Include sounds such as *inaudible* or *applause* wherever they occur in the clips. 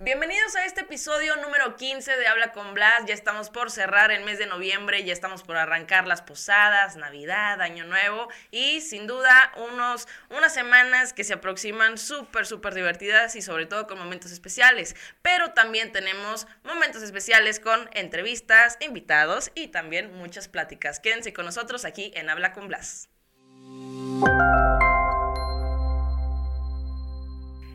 Bienvenidos a este episodio número 15 de Habla con Blas. Ya estamos por cerrar el mes de noviembre, ya estamos por arrancar las posadas, Navidad, Año Nuevo y sin duda unos, unas semanas que se aproximan súper, súper divertidas y sobre todo con momentos especiales. Pero también tenemos momentos especiales con entrevistas, invitados y también muchas pláticas. Quédense con nosotros aquí en Habla con Blas.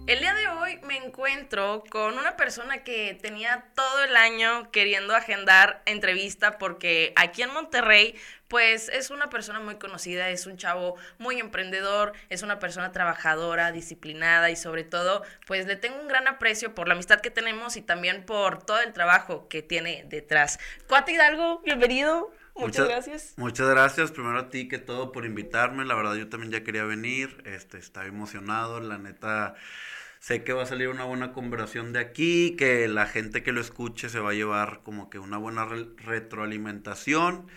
El día de hoy me encuentro con una persona que tenía todo el año queriendo agendar entrevista porque aquí en Monterrey pues es una persona muy conocida, es un chavo muy emprendedor, es una persona trabajadora, disciplinada y sobre todo pues le tengo un gran aprecio por la amistad que tenemos y también por todo el trabajo que tiene detrás. Cuate Hidalgo, bienvenido. Muchas, gracias. Muchas gracias, primero a ti que todo por invitarme. La verdad yo también ya quería venir, este, estaba emocionado, la neta sé que va a salir una buena conversación de aquí, que la gente que lo escuche se va a llevar como que una buena retroalimentación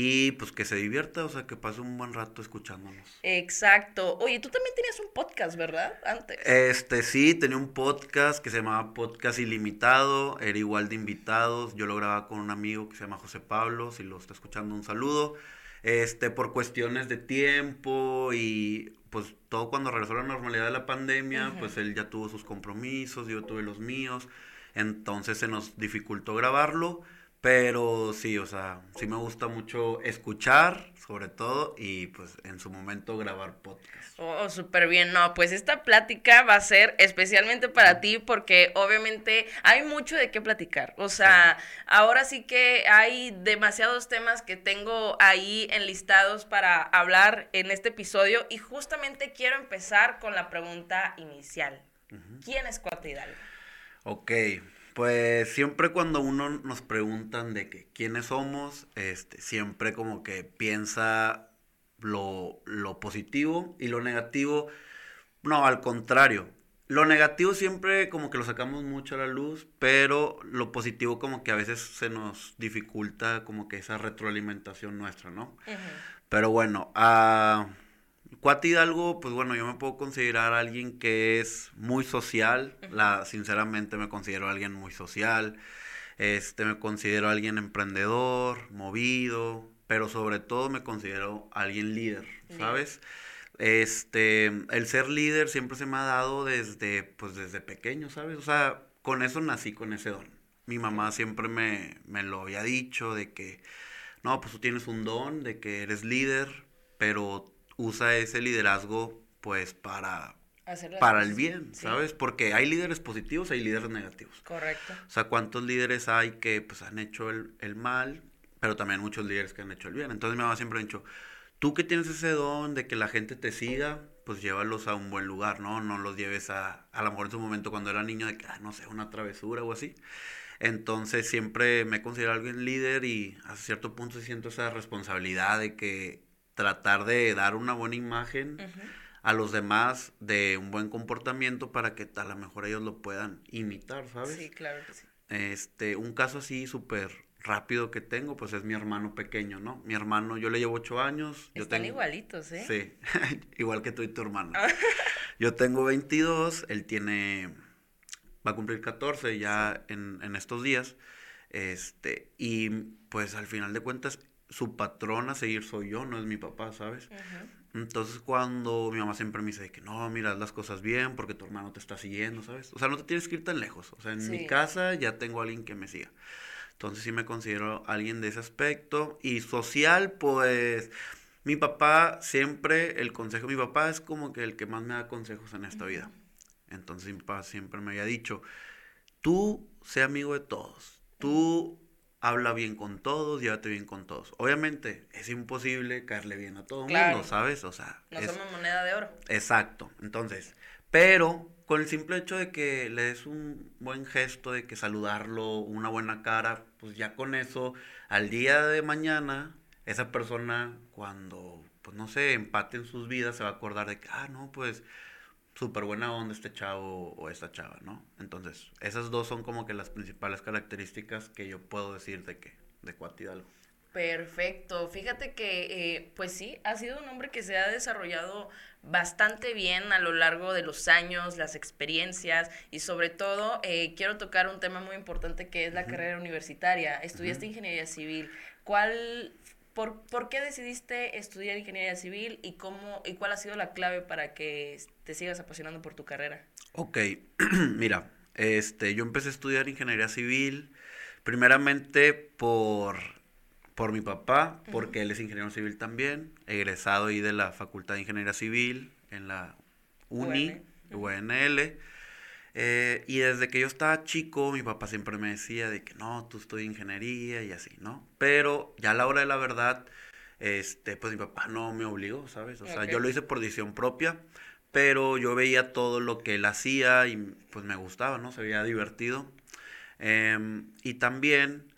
y pues que se divierta, o sea, que pase un buen rato escuchándonos. Exacto. Oye, tú también tenías un podcast, ¿verdad? Antes. Este, sí, tenía un podcast que se llamaba Podcast Ilimitado, era igual de invitados, yo lo grababa con un amigo que se llama José Pablo, si lo está escuchando un saludo. Este, por cuestiones de tiempo y pues todo cuando regresó a la normalidad de la pandemia, pues él ya tuvo sus compromisos, yo tuve los míos, entonces se nos dificultó grabarlo, pero sí, o sea, sí me gusta mucho escuchar, sobre todo, y pues en su momento grabar podcast. Oh, súper bien, no, pues esta plática va a ser especialmente para ti porque obviamente hay mucho de qué platicar, o sea, ahora sí que hay demasiados temas que tengo ahí enlistados para hablar en este episodio y justamente quiero empezar con la pregunta inicial. ¿Quién es Cuate Hidalgo? Ok, pues siempre cuando uno nos preguntan de que quiénes somos, este, siempre como que piensa lo, lo positivo y lo negativo, no, al contrario. Lo negativo siempre como que lo sacamos mucho a la luz, pero lo positivo como que a veces se nos dificulta como que esa retroalimentación nuestra, ¿no? Pero bueno, a... Cuati Hidalgo, pues bueno, yo me puedo considerar alguien que es muy social, la, sinceramente me considero alguien muy social, este, me considero alguien emprendedor, movido, pero sobre todo me considero alguien líder, ¿sabes? Este, el ser líder siempre se me ha dado desde, pues desde pequeño, ¿sabes? O sea, con eso nací, con ese don. Mi mamá siempre me, me lo había dicho de que, no, pues tú tienes un don, de que eres líder, pero usa ese liderazgo pues para, para el bien, ¿sabes? Porque hay líderes positivos, hay líderes negativos. Correcto. O sea, ¿cuántos líderes hay que pues han hecho el, el mal, pero también muchos líderes que han hecho el bien? Entonces mi mamá siempre ha dicho, tú que tienes ese don de que la gente te siga, pues llévalos a un buen lugar, ¿no? No los lleves a, a lo mejor en su momento cuando era niño de que, ah, no sé, una travesura o así. Entonces siempre me he considerado alguien líder y a cierto punto siento esa responsabilidad de que tratar de dar una buena imagen a los demás de un buen comportamiento para que a lo mejor ellos lo puedan imitar, ¿sabes? Sí, claro que sí. Este, un caso así súper rápido que tengo, pues es mi hermano pequeño, ¿no? Mi hermano, yo le llevo ocho años. Están igualitos, ¿eh? Sí, *laughs* igual que tú y tu hermano. *laughs* yo tengo 22, él tiene, va a cumplir 14 ya en, en estos días. Este, y pues al final de cuentas, su patrón a seguir soy yo, no es mi papá, ¿sabes? Entonces cuando mi mamá siempre me dice que no, mira, las cosas bien porque tu hermano te está siguiendo, ¿sabes? O sea, no te tienes que ir tan lejos. O sea, en mi casa ya tengo a alguien que me siga. Entonces sí me considero alguien de ese aspecto. Y social, pues mi papá siempre, el consejo, mi papá es como que el que más me da consejos en esta vida. Entonces mi papá siempre me había dicho, tú sé amigo de todos, tú habla bien con todos, llévate bien con todos. Obviamente, es imposible caerle bien a todo el mundo, ¿sabes? O sea, no somos moneda de oro. Exacto. Entonces, pero con el simple hecho de que le des un buen gesto, de que saludarlo, una buena cara, pues ya con eso, al día de mañana, esa persona, cuando, pues no sé, empate en sus vidas, se va a acordar de que, ah, no, pues súper buena onda este chavo o esta chava, ¿no? Entonces, esas dos son como que las principales características que yo puedo decir de que, de Cuat Hidalgo. Perfecto. Fíjate que, eh, pues sí, ha sido un hombre que se ha desarrollado bastante bien a lo largo de los años, las experiencias y sobre todo eh, quiero tocar un tema muy importante que es la carrera universitaria. Estudiaste ingeniería civil. ¿Cuál, por, por, qué decidiste estudiar ingeniería civil y, cómo, y cuál ha sido la clave para que te sigas apasionando por tu carrera? Ok, *clears throat* mira, este, yo empecé a estudiar ingeniería civil primeramente por por mi papá, porque él es ingeniero civil también, egresado ahí de la Facultad de Ingeniería Civil en la UNI, UNL. Eh, y desde que yo estaba chico, mi papá siempre me decía de que no, tú estudias ingeniería y así, ¿no? Pero ya a la hora de la verdad, este, pues mi papá no me obligó, ¿sabes? O sea, yo lo hice por decisión propia, pero yo veía todo lo que él hacía y pues me gustaba, ¿no? Se veía divertido. Em, y también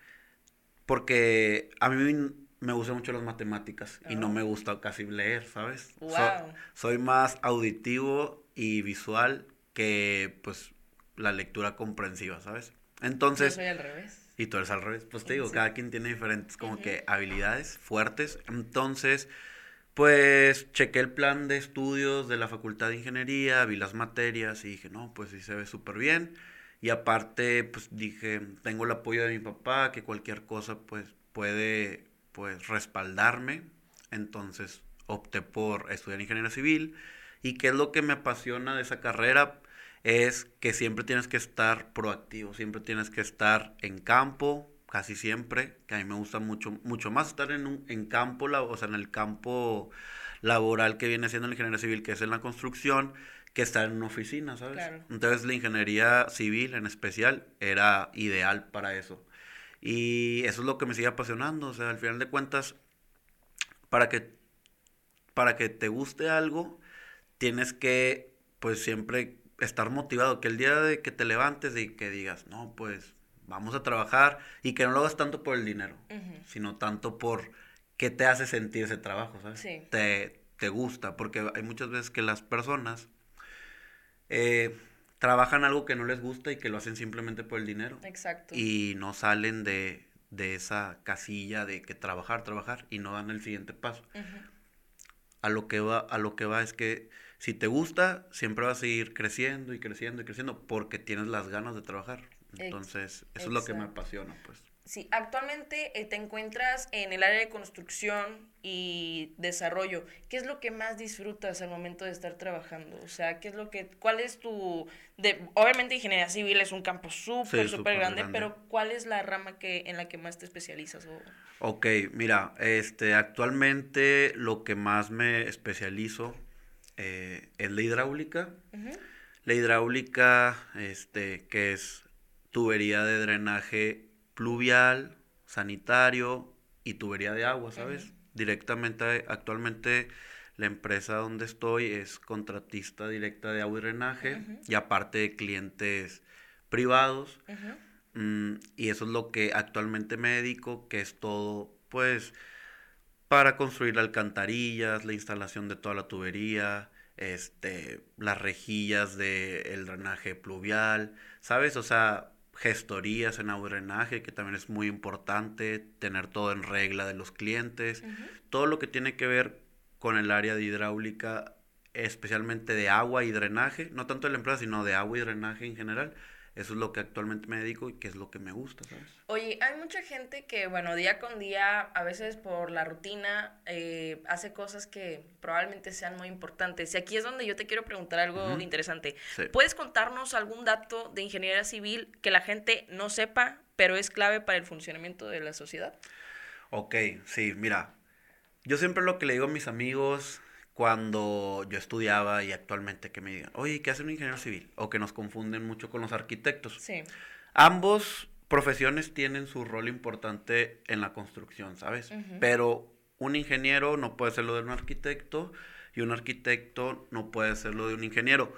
porque a mí me gustan mucho las matemáticas y no me gusta casi leer, ¿sabes? soy más auditivo y visual que pues la lectura comprensiva, ¿sabes? Entonces... Yo soy al revés. Y tú eres al revés. Pues te digo, cada quien tiene diferentes como que habilidades fuertes. Entonces, pues chequé el plan de estudios de la Facultad de Ingeniería, vi las materias y dije, no, pues sí se ve súper bien. Y aparte, pues dije, tengo el apoyo de mi papá, que cualquier cosa pues puede pues respaldarme. Entonces opté por estudiar ingeniería civil. Y qué es lo que me apasiona de esa carrera es que siempre tienes que estar proactivo, siempre tienes que estar en campo, casi siempre, que a mí me gusta mucho, mucho más estar en, un, en campo, o sea, en el campo laboral que viene siendo la ingeniería civil, que es en la construcción, que estar en una oficina, ¿sabes? Entonces la ingeniería civil en especial era ideal para eso. Y eso es lo que me sigue apasionando, o sea, al final de cuentas, para que, para que te guste algo, tienes que, pues siempre estar motivado, que el día de que te levantes y que digas, no, pues vamos a trabajar y que no lo hagas tanto por el dinero, sino tanto por qué te hace sentir ese trabajo, ¿sabes? Te, te gusta, porque hay muchas veces que las personas eh, trabajan algo que no les gusta y que lo hacen simplemente por el dinero. Exacto. Y no salen de, esa casilla de que trabajar, trabajar y no dan el siguiente paso. A lo que va, a lo que va es que si te gusta, siempre vas a seguir creciendo y creciendo y creciendo porque tienes las ganas de trabajar. Entonces, eso es lo que me apasiona, pues. Sí, actualmente eh, te encuentras en el área de construcción y desarrollo. ¿Qué es lo que más disfrutas al momento de estar trabajando? O sea, ¿qué es lo que, cuál es tu, de, obviamente ingeniería civil es un campo súper, súper grande, pero ¿cuál es la rama que, en la que más te especializas? O... Ok, mira, este, actualmente lo que más me especializo eh, es la hidráulica. La hidráulica, este, que es tubería de drenaje pluvial, sanitario y tubería de agua, ¿sabes? Directamente, actualmente la empresa donde estoy es contratista directa de agua y drenaje y aparte de clientes privados. Mm, y eso es lo que actualmente me dedico, que es todo, pues, para construir alcantarillas, la instalación de toda la tubería, este, las rejillas del drenaje pluvial, ¿sabes? O sea, gestorías en agua drenaje, que también es muy importante, tener todo en regla de los clientes, todo lo que tiene que ver con el área de hidráulica, especialmente de agua y drenaje, no tanto de la empresa, sino de agua y drenaje en general, eso es lo que actualmente me dedico y que es lo que me gusta, ¿sabes? Oye, hay mucha gente que, bueno, día con día, a veces por la rutina, eh, hace cosas que probablemente sean muy importantes. Y aquí es donde yo te quiero preguntar algo interesante. ¿Puedes contarnos algún dato de ingeniería civil que la gente no sepa, pero es clave para el funcionamiento de la sociedad? Ok, sí, mira, yo siempre lo que le digo a mis amigos cuando yo estudiaba y actualmente que me digan, oye, ¿qué hace un ingeniero civil? O que nos confunden mucho con los arquitectos. Sí. Ambos profesiones tienen su rol importante en la construcción, ¿sabes? Pero un ingeniero no puede ser lo de un arquitecto y un arquitecto no puede ser lo de un ingeniero.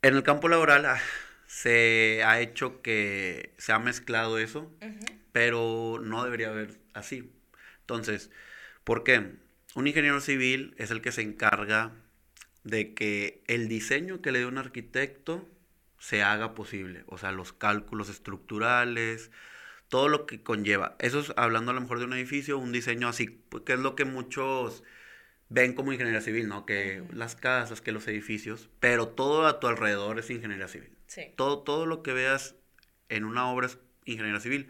En el campo laboral ah, se ha hecho que se ha mezclado eso, pero no debería haber así. Entonces, ¿por qué? Un ingeniero civil es el que se encarga de que el diseño que le dé un arquitecto se haga posible. O sea, los cálculos estructurales, todo lo que conlleva. Eso es hablando a lo mejor de un edificio, un diseño así, pues, que es lo que muchos ven como ingeniería civil, ¿no? Que las casas, que los edificios, pero todo a tu alrededor es ingeniería civil. Sí. Todo, todo lo que veas en una obra es ingeniería civil.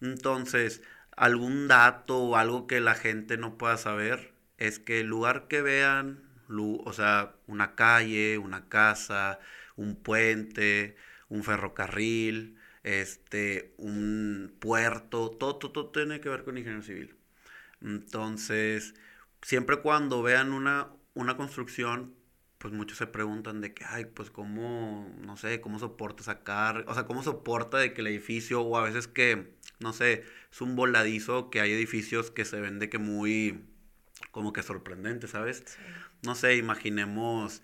Entonces, algún dato o algo que la gente no pueda saber es que el lugar que vean, o sea, una calle, una casa, un puente, un ferrocarril, este, un puerto, todo, todo, tiene que ver con ingeniería civil. Entonces, siempre cuando vean una, una construcción, pues muchos se preguntan de que, ay, pues cómo, no sé, cómo soporta sacar, o sea, cómo soporta de que el edificio, o a veces que, no sé, es un voladizo, que hay edificios que se ven de que muy, como que sorprendente, ¿sabes? No sé, imaginemos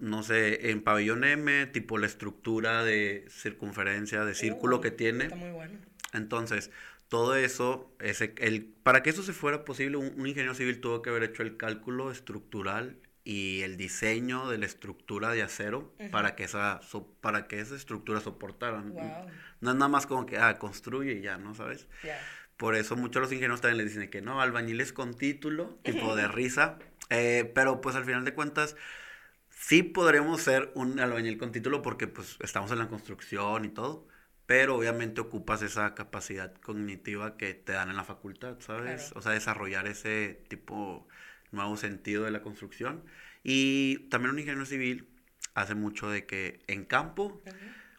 no sé, en pabellón M, tipo la estructura de circunferencia, de círculo que tiene. Está muy bueno. Entonces, todo eso, ese, el, para que eso se fuera posible, un, ingeniero civil tuvo que haber hecho el cálculo estructural y el diseño de la estructura de acero para, que esa, para que esa estructura soportara. No es nada más como que, ah, construye y ya, ¿no? ¿Sabes? Por eso muchos los ingenieros también le dicen que no, albañiles con título, tipo de *laughs* risa. Eh, pero pues al final de cuentas Sí podremos ser un albañil con título porque pues estamos en la construcción y todo, pero obviamente ocupas esa capacidad cognitiva que te dan en la facultad, ¿sabes? O sea, desarrollar ese tipo nuevo sentido de la construcción. Y también un ingeniero civil hace mucho de que en campo,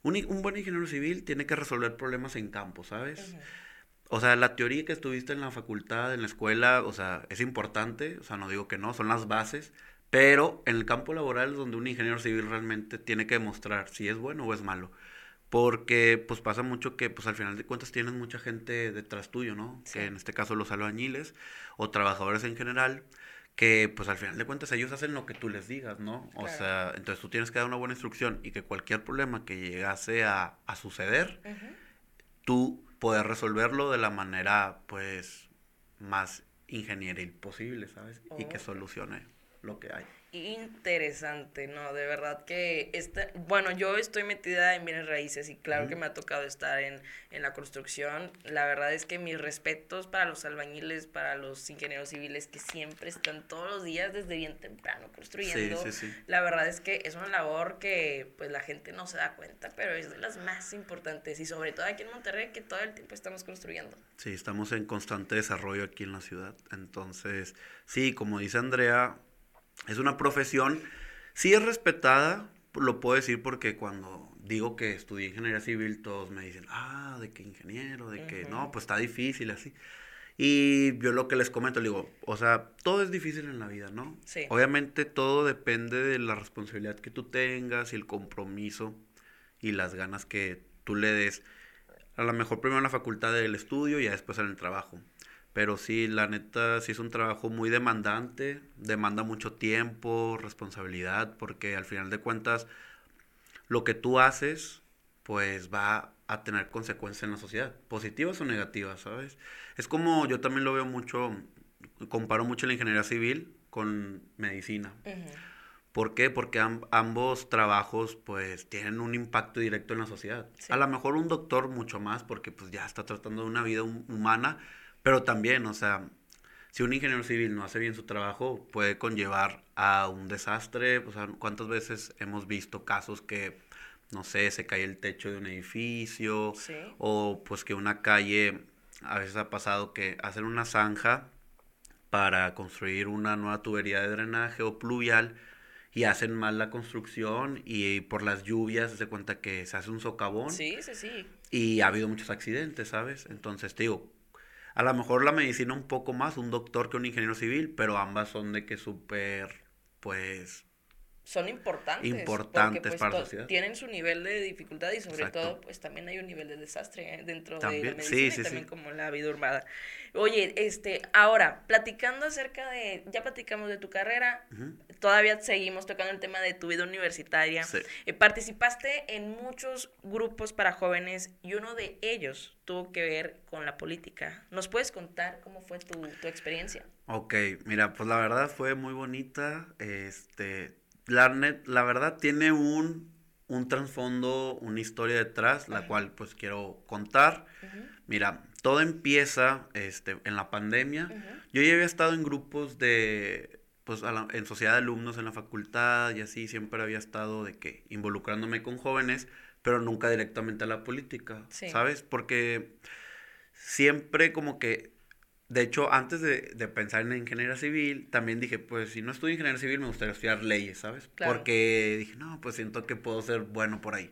un, buen ingeniero civil tiene que resolver problemas en campo, ¿sabes? O sea, la teoría que estuviste en la facultad, en la escuela, o sea, es importante, o sea, no digo que no, son las bases, pero en el campo laboral es donde un ingeniero civil realmente tiene que demostrar si es bueno o es malo. Porque pues pasa mucho que pues al final de cuentas tienes mucha gente detrás tuyo, ¿no? Que en este caso los albañiles o trabajadores en general, que pues al final de cuentas ellos hacen lo que tú les digas, ¿no? O sea, entonces tú tienes que dar una buena instrucción y que cualquier problema que llegase a, suceder, tú puedes resolverlo de la manera pues más ingenieril posible, ¿sabes? Y que solucione lo que hay. Interesante, no, de verdad que esta, bueno, yo estoy metida en bienes raíces y claro que me ha tocado estar en, la construcción. La verdad es que mis respetos para los albañiles, para los ingenieros civiles que siempre están todos los días desde bien temprano construyendo. Sí, sí, sí. La verdad es que es una labor que pues la gente no se da cuenta, pero es de las más importantes y sobre todo aquí en Monterrey que todo el tiempo estamos construyendo. Sí, estamos en constante desarrollo aquí en la ciudad. Entonces, sí, como dice Andrea, es una profesión, sí es respetada, lo puedo decir porque cuando digo que estudié ingeniería civil, todos me dicen, ah, de qué ingeniero, de que no, pues está difícil, así. Y yo lo que les comento, le digo, o sea, todo es difícil en la vida, ¿no? Sí. Obviamente todo depende de la responsabilidad que tú tengas y el compromiso y las ganas que tú le des. A lo mejor primero en la facultad del estudio y después en el trabajo. Pero sí, la neta, sí es un trabajo muy demandante, demanda mucho tiempo, responsabilidad, porque al final de cuentas, lo que tú haces, pues va a tener consecuencias en la sociedad, positivas o negativas, ¿sabes? Es como yo también lo veo mucho, comparo mucho la ingeniería civil con medicina. ¿Por qué? Porque ambos trabajos pues tienen un impacto directo en la sociedad. A lo mejor un doctor mucho más porque pues ya está tratando de una vida humana, pero también, o sea, si un ingeniero civil no hace bien su trabajo, puede conllevar a un desastre. O sea, ¿cuántas veces hemos visto casos que, no sé, se cae el techo de un edificio? O pues que una calle, a veces ha pasado que hacen una zanja para construir una nueva tubería de drenaje o pluvial y hacen mal la construcción y por las lluvias se cuenta que se hace un socavón. Sí, sí, sí. Y ha habido muchos accidentes, ¿sabes? Entonces, te digo, a lo mejor la medicina un poco más, un doctor que un ingeniero civil, pero ambas son de que súper, pues, son importantes. Importantes pues, para la sociedad. Tienen su nivel de dificultad y sobre todo, pues también hay un nivel de desastre ¿eh? dentro de la medicina sí, sí, y también como la vida urbana. Oye, este, ahora, platicando acerca de, ya platicamos de tu carrera, todavía seguimos tocando el tema de tu vida universitaria. Eh, participaste en muchos grupos para jóvenes y uno de ellos tuvo que ver con la política. ¿Nos puedes contar cómo fue tu, tu experiencia? Ok, mira, pues la verdad fue muy bonita. Este, la, la verdad tiene un, un trasfondo, una historia detrás, la cual pues quiero contar. Mira, todo empieza este, en la pandemia. Yo ya había estado en grupos de, pues en sociedad de alumnos en la facultad y así, siempre había estado de que involucrándome con jóvenes, pero nunca directamente a la política, ¿sabes? Porque siempre como que de hecho, antes de, pensar en ingeniería civil, también dije, pues si no estudio ingeniería civil, me gustaría estudiar leyes, ¿sabes? Porque dije, no, pues siento que puedo ser bueno por ahí.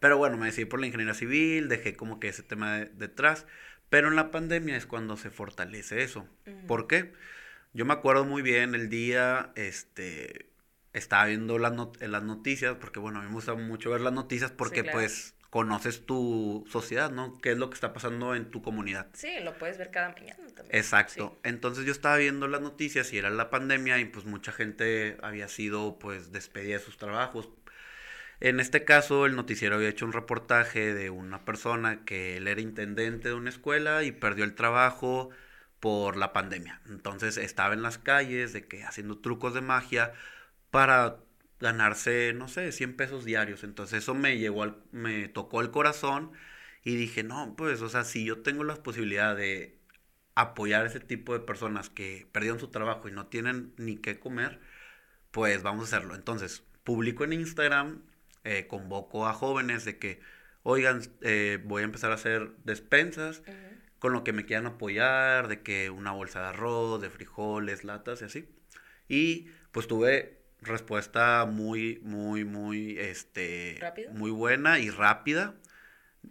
Pero bueno, me decidí por la ingeniería civil, dejé como que ese tema detrás. Pero en la pandemia es cuando se fortalece eso. ¿Por qué? Yo me acuerdo muy bien el día, este, estaba viendo las, las noticias, porque bueno, a mí me gusta mucho ver las noticias porque pues conoces tu sociedad, ¿no? ¿Qué es lo que está pasando en tu comunidad? Sí, lo puedes ver cada mañana también. Exacto. Entonces yo estaba viendo las noticias y era la pandemia y pues mucha gente había sido pues despedida de sus trabajos. En este caso el noticiero había hecho un reportaje de una persona que él era intendente de una escuela y perdió el trabajo por la pandemia. Entonces estaba en las calles de que haciendo trucos de magia para ganarse, no sé, 100 pesos diarios. Entonces eso me llegó al, me tocó el corazón y dije, no, pues, o sea, si yo tengo la posibilidad de apoyar a ese tipo de personas que perdieron su trabajo y no tienen ni qué comer, pues vamos a hacerlo. Entonces, publico en Instagram, eh, convoco a jóvenes de que, oigan, eh, voy a empezar a hacer despensas con lo que me quieran apoyar, de que una bolsa de arroz, de frijoles, latas y así. Y pues tuve respuesta muy, muy, muy, este, muy buena y rápida.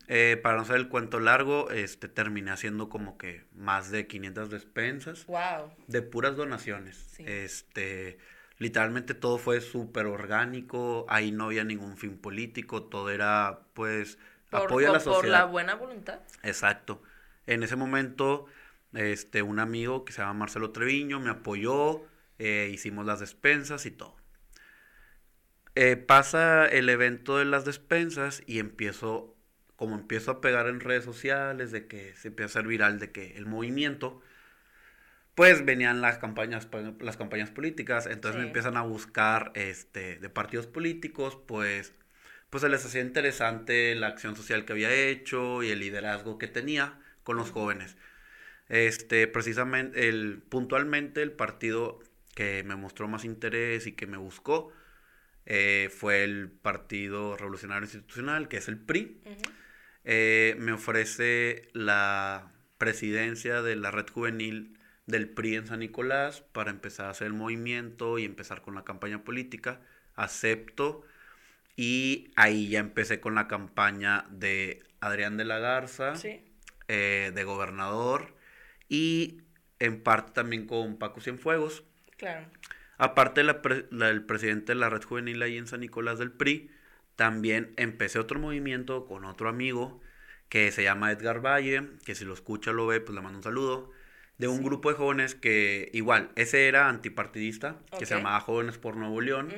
Eh, para no hacer el cuento largo, este, terminé haciendo como que más de 500 despensas. Wow. De puras donaciones. Este, literalmente todo fue súper orgánico, ahí no había ningún fin político, todo era, pues, apoyo a la sociedad. Por la buena voluntad. Exacto. En ese momento, este, un amigo que se llama Marcelo Treviño me apoyó, eh, hicimos las despensas y todo. Eh, pasa el evento de las despensas y empiezo, como empiezo a pegar en redes sociales, de que se empieza a hacer viral, de que el movimiento, pues venían las campañas, las campañas políticas, entonces me empiezan a buscar este, de partidos políticos, pues, pues se les hacía interesante la acción social que había hecho y el liderazgo que tenía con los jóvenes. Este, precisamente, el, puntualmente el partido que me mostró más interés y que me buscó eh, fue el Partido Revolucionario Institucional, que es el PRI. Eh, me ofrece la presidencia de la red juvenil del PRI en San Nicolás para empezar a hacer el movimiento y empezar con la campaña política. Acepto y ahí ya empecé con la campaña de Adrián de la Garza, eh, de gobernador y en parte también con Paco Cienfuegos. Claro. Aparte del presidente de la red juvenil ahí en San Nicolás del PRI, también empecé otro movimiento con otro amigo que se llama Edgar Valle, que si lo escucha lo ve, pues le mando un saludo, de un grupo de jóvenes que igual, ese era antipartidista, que se llamaba Jóvenes por Nuevo León.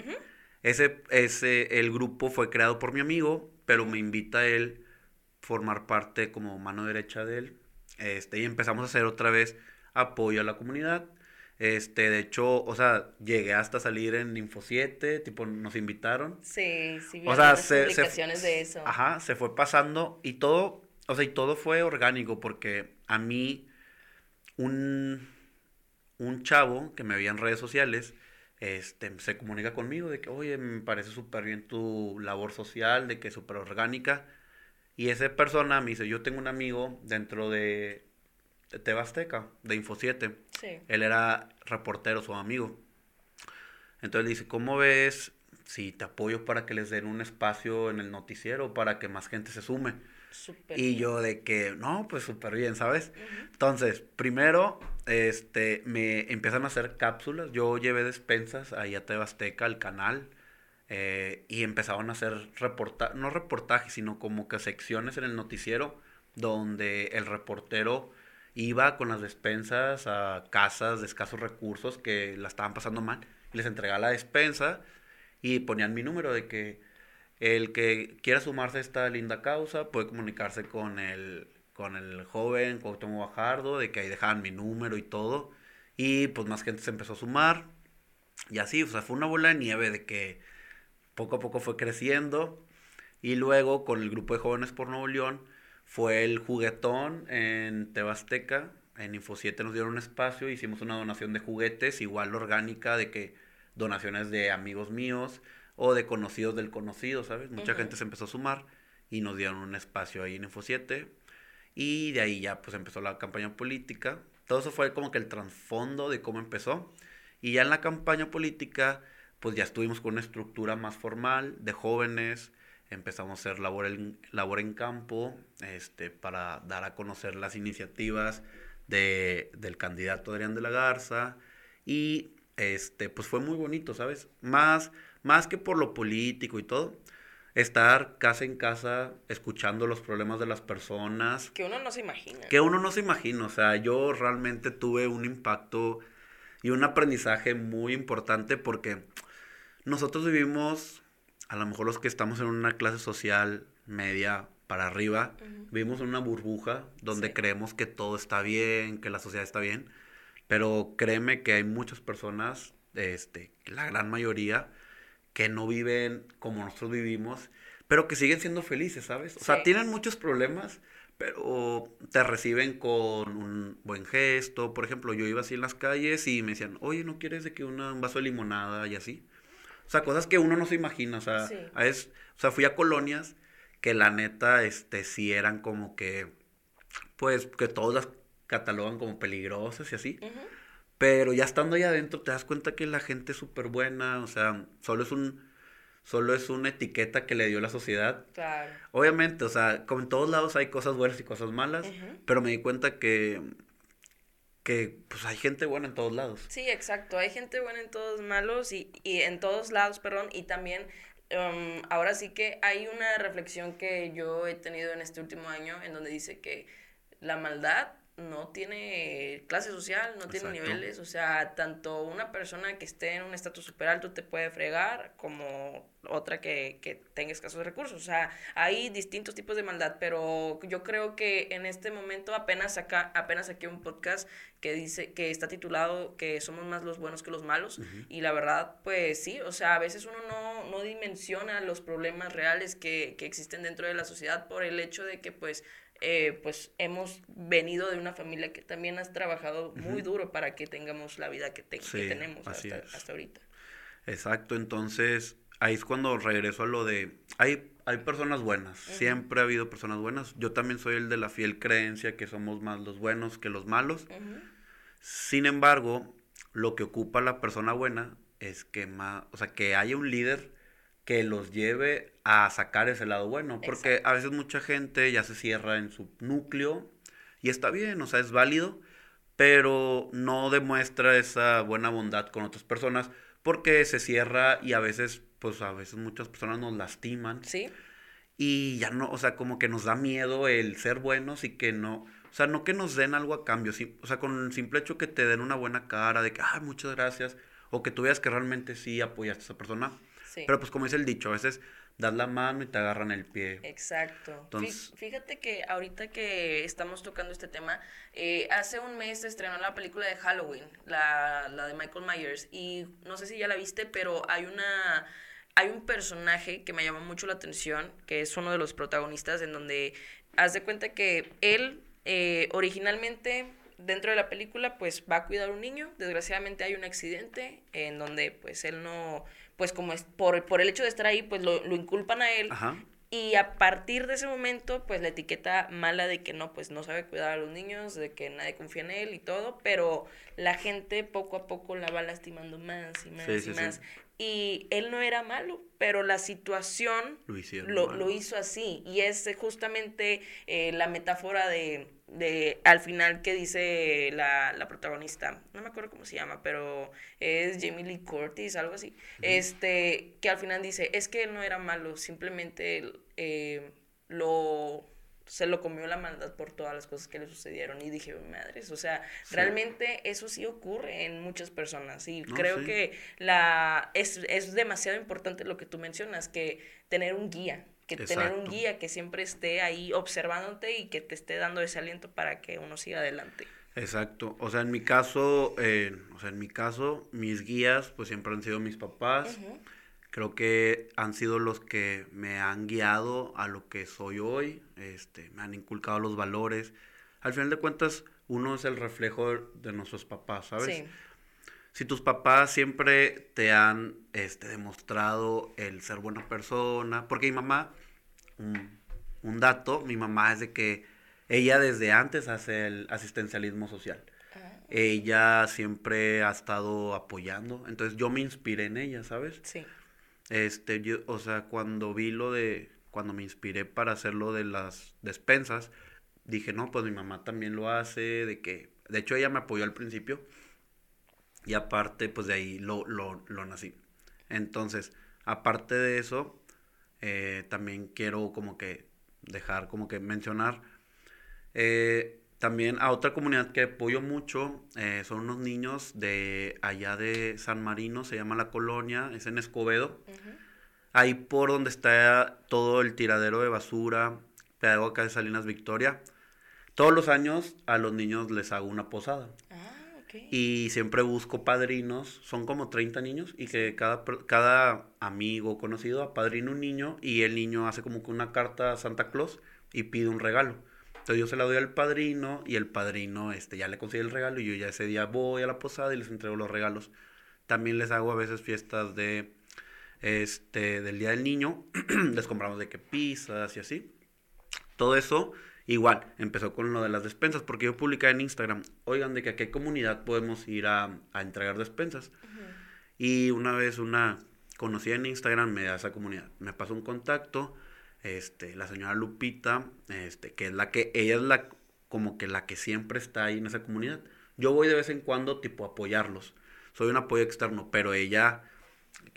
ese, ese, el grupo fue creado por mi amigo, pero me invita a él formar parte como mano derecha de él. Este, y empezamos a hacer otra vez apoyo a la comunidad. Este, de hecho, o sea, llegué hasta salir en Info 7, tipo, nos invitaron. Sí, sí, vi o sea, se, publicaciones de eso. Ajá, se fue pasando y todo, o sea, y todo fue orgánico porque a mí un, un chavo que me veía en redes sociales, este, se comunica conmigo de que, oye, me parece súper bien tu labor social, de que es súper orgánica. Y esa persona me dice, yo tengo un amigo dentro de de Tebasteca, de Info 7. Él era reportero, su amigo. Entonces dice, ¿cómo ves si te apoyo para que les den un espacio en el noticiero para que más gente se sume? y yo de que, no, pues súper bien, ¿sabes? Entonces, primero, este, me empiezan a hacer cápsulas. Yo llevé despensas ahí a Tebasteca, al canal. Eh, y empezaban a hacer reportajes, no reportajes, sino como que secciones en el noticiero donde el reportero iba con las despensas a casas de escasos recursos que la estaban pasando mal, les entregaba la despensa y ponían mi número de que el que quiera sumarse a esta linda causa puede comunicarse con el, con el joven Cuauhtémoc Bajardo, de que ahí dejaban mi número y todo. Y pues más gente se empezó a sumar. Y así, o sea, fue una bola de nieve de que poco a poco fue creciendo. Y luego con el grupo de jóvenes por Nuevo León fue el juguetón en Tebasteca. En Info 7 nos dieron un espacio, hicimos una donación de juguetes, igual orgánica, de que donaciones de amigos míos o de conocidos del conocido, ¿sabes? Mucha gente se empezó a sumar y nos dieron un espacio ahí en Info 7. Y de ahí ya pues empezó la campaña política. Todo eso fue como que el trasfondo de cómo empezó. Y ya en la campaña política pues ya estuvimos con una estructura más formal de jóvenes, empezamos a hacer labor en, labor en campo este, para dar a conocer las iniciativas de, del candidato Adrián de la Garza y este, pues fue muy bonito, ¿sabes? Más, más que por lo político y todo, estar casa en casa escuchando los problemas de las personas. Que uno no se imagina. Que uno no se imagina, o sea, yo realmente tuve un impacto y un aprendizaje muy importante porque nosotros vivimos, a lo mejor los que estamos en una clase social media para arriba, vivimos en una burbuja donde creemos que todo está bien, que la sociedad está bien, pero créeme que hay muchas personas, este, la gran mayoría, que no viven como nosotros vivimos, pero que siguen siendo felices, ¿sabes? O sea, tienen muchos problemas, pero te reciben con un buen gesto. Por ejemplo, yo iba así en las calles y me decían, oye, ¿no quieres de que una, un vaso de limonada y así? O sea, cosas que uno no se imagina. O sea, es, o sea, fui a colonias que la neta, este, sí eran como que, pues, que todos las catalogan como peligrosas y así. Pero ya estando ahí adentro te das cuenta que la gente es súper buena, o sea, solo es un, solo es una etiqueta que le dio la sociedad. Claro. Obviamente, o sea, como en todos lados hay cosas buenas y cosas malas, pero me di cuenta que, que pues hay gente buena en todos lados. Sí, exacto, hay gente buena en todos malos y, y en todos lados, perdón, y también um, ahora sí que hay una reflexión que yo he tenido en este último año en donde dice que la maldad no tiene clase social, no tiene niveles, o sea, tanto una persona que esté en un estatus super alto te puede fregar como otra que, que tenga escasos recursos, o sea, hay distintos tipos de maldad, pero yo creo que en este momento apenas acá, apenas saqué un podcast que dice, que está titulado que somos más los buenos que los malos, y la verdad, pues sí, o sea, a veces uno no, no dimensiona los problemas reales que, que existen dentro de la sociedad por el hecho de que pues eh, pues hemos venido de una familia que también has trabajado muy duro para que tengamos la vida que, tenemos hasta, hasta, ahorita. Exacto, entonces ahí es cuando regreso a lo de, hay, hay personas buenas, siempre ha habido personas buenas, yo también soy el de la fiel creencia que somos más los buenos que los malos, sin embargo, lo que ocupa la persona buena es que más, o sea, que haya un líder que los lleve a sacar ese lado bueno, porque a veces mucha gente ya se cierra en su núcleo y está bien, o sea, es válido, pero no demuestra esa buena bondad con otras personas porque se cierra y a veces, pues a veces muchas personas nos lastiman. Sí. Y ya no, o sea, como que nos da miedo el ser buenos y que no, o sea, no que nos den algo a cambio, o sea, con el simple hecho que te den una buena cara de que, ah, muchas gracias, o que tú veas que realmente sí apoyaste a esa persona pero pues como dice el dicho, a veces das la mano y te agarran el pie. Exacto. Fíjate que ahorita que estamos tocando este tema, eh, hace un mes se estrenó la película de Halloween, la, la de Michael Myers, y no sé si ya la viste, pero hay una hay un personaje que me llama mucho la atención, que es uno de los protagonistas, en donde haz de cuenta que él eh, originalmente dentro de la película pues va a cuidar a un niño, desgraciadamente hay un accidente en donde pues él no pues como es por, por el hecho de estar ahí, pues lo, lo inculpan a él. Y a partir de ese momento, pues la etiqueta mala de que no, pues no sabe cuidar a los niños, de que nadie confía en él y todo, pero la gente poco a poco la va lastimando más y más y más. Y él no era malo, pero la situación lo, lo, hizo así. Y es justamente eh, la metáfora de de al final que dice la, la, protagonista, no me acuerdo cómo se llama, pero es Jamie Lee Curtis, algo así, este, que al final dice, es que él no era malo, simplemente eh, lo se lo comió la maldad por todas las cosas que le sucedieron y dije, madres, o sea, realmente eso sí ocurre en muchas personas y creo que la es, es demasiado importante lo que tú mencionas, que tener un guía, que tener un guía que siempre esté ahí observándote y que te esté dando ese aliento para que uno siga adelante. Exacto. O sea, en mi caso, eh, o sea, en mi caso, mis guías, pues siempre han sido mis papás, Creo que han sido los que me han guiado a lo que soy hoy, este, me han inculcado los valores. Al final de cuentas, uno es el reflejo de nuestros papás, ¿sabes? Sí. Si tus papás siempre te han este, demostrado el ser buena persona, porque mi mamá, un dato, mi mamá es de que ella desde antes hace el asistencialismo social. Ah. Ella siempre ha estado apoyando, entonces yo me inspiré en ella, ¿sabes? Sí. Este, yo, o sea, cuando vi lo de, cuando me inspiré para hacer lo de las despensas, dije, no, pues mi mamá también lo hace, de que, de hecho ella me apoyó al principio, y aparte, pues de ahí lo, lo, lo nací. Entonces, aparte de eso, eh, también quiero como que dejar, como que mencionar eh, también a otra comunidad que apoyo mucho eh, son unos niños de allá de San Marino, se llama La Colonia, es en Escobedo. Ahí por donde está todo el tiradero de basura, acá de Salinas Victoria. Todos los años a los niños les hago una posada. Ah, y siempre busco padrinos, son como 30 niños, y que cada, cada amigo conocido apadrina un niño y el niño hace como que una carta a Santa Claus y pide un regalo. Entonces yo se la doy al padrino y el padrino este, ya le consigue el regalo y yo ya ese día voy a la posada y les entrego los regalos. También les hago a veces fiestas de este del Día del Niño, *clears throat* les compramos de que pizzas y así. Todo eso igual empezó con lo de las despensas porque yo publicaba en Instagram, oigan de que a qué comunidad podemos ir a, entregar despensas. Y una vez una conocida en Instagram me da esa comunidad, me pasó un contacto este, la señora Lupita, este, que es la que, ella es la, como que la que siempre está ahí en esa comunidad. Yo voy de vez en cuando, tipo, a apoyarlos. Soy un apoyo externo, pero ella,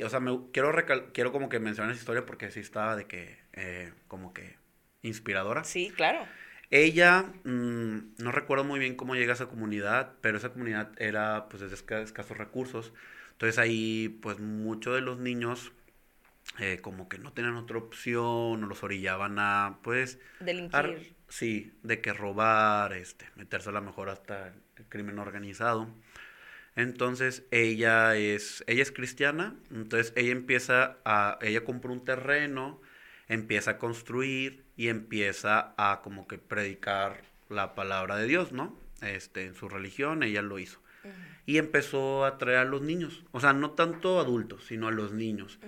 o sea, me, quiero, quiero como que mencionar esa historia porque sí estaba de que, eh, como que, inspiradora. Sí, claro. Ella, mm, no recuerdo muy bien cómo llega a esa comunidad, pero esa comunidad era, pues, de escasos recursos. Entonces ahí, pues, muchos de los niños eh, como que no tenían otra opción o los orillaban a, pues... Delinquir. sí, de que robar, este, meterse a lo mejor hasta el crimen organizado. Entonces ella es, ella es cristiana, entonces ella empieza a, ella compra un terreno, empieza a construir y empieza a como que predicar la palabra de Dios, ¿no? Este, en su religión, ella lo hizo. Y empezó a traer a los niños, o sea, no tanto adultos, sino a los niños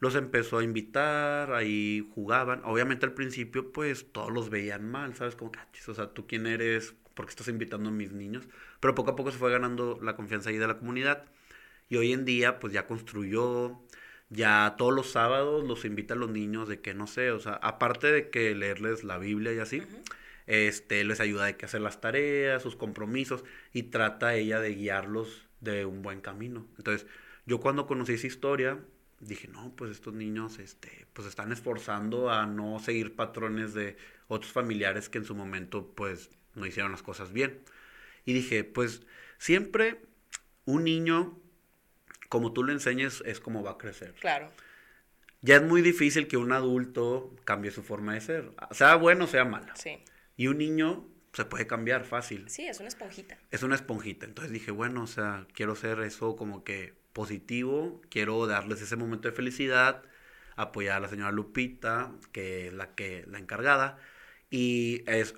los empezó a invitar, ahí jugaban. Obviamente al principio, pues todos los veían mal, ¿sabes? Como, cachis, o sea, ¿tú quién eres? ¿Por qué estás invitando a mis niños? Pero poco a poco se fue ganando la confianza ahí de la comunidad. Y hoy en día, pues ya construyó, ya todos los sábados los invita a los niños de que, no sé, o sea, aparte de que leerles la Biblia y así, este, les ayuda de que hacer las tareas, sus compromisos, y trata ella de guiarlos de un buen camino. Entonces, yo cuando conocí esa historia, dije, no, pues estos niños este, pues están esforzando a no seguir patrones de otros familiares que en su momento pues no hicieron las cosas bien. Y dije, pues siempre un niño, como tú le enseñes, es como va a crecer. Claro. Ya es muy difícil que un adulto cambie su forma de ser, sea bueno, sea malo. Sí. Y un niño se puede cambiar fácil. Sí, es una esponjita. Es una esponjita. Entonces dije, bueno, o sea, quiero ser eso como que positivo, quiero darles ese momento de felicidad, apoyar a la señora Lupita, que es la que la encargada, y es,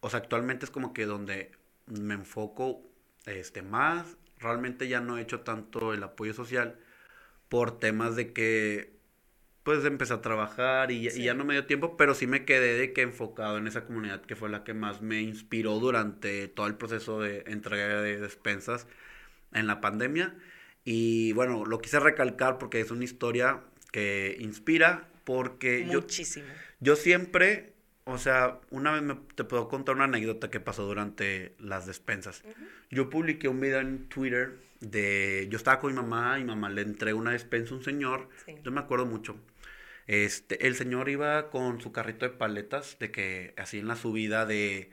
o sea, actualmente es como que donde me enfoco este más, realmente ya no he hecho tanto el apoyo social por temas de que pues empecé a trabajar y, y, ya no me dio tiempo, pero sí me quedé de que enfocado en esa comunidad que fue la que más me inspiró durante todo el proceso de entrega de despensas en la pandemia y bueno, lo quise recalcar porque es una historia que inspira, porque Muchísimo. Yo, yo siempre, o sea, una vez me, te puedo contar una anécdota que pasó durante las despensas. Yo publiqué un video en Twitter de, yo estaba con mi mamá y mi mamá le entregó una despensa a un señor, yo me acuerdo mucho. Este, el señor iba con su carrito de paletas, de que así en la subida de,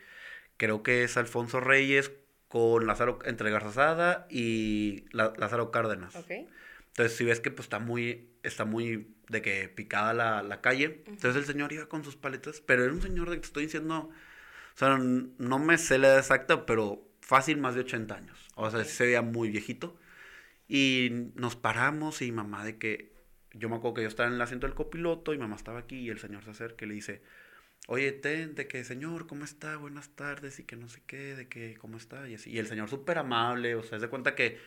creo que es Alfonso Reyes con Lázaro entre Garzazada y Lázaro Cárdenas. Entonces, si ves que pues está muy, está muy de que picada la, calle. Entonces el señor iba con sus paletas, pero era un señor de que te estoy diciendo, o sea, no me sé la edad exacta, pero fácil más de 80 años. O sea, se veía muy viejito. Y nos paramos y mamá de que yo me acuerdo que yo estaba en el asiento del copiloto y mamá estaba aquí y el señor se acerca y le dice, oye, ten, de que, señor, ¿cómo está? Buenas tardes y que no sé qué, de que, ¿cómo está? Y así. Y el señor súper amable, o sea, se cuenta que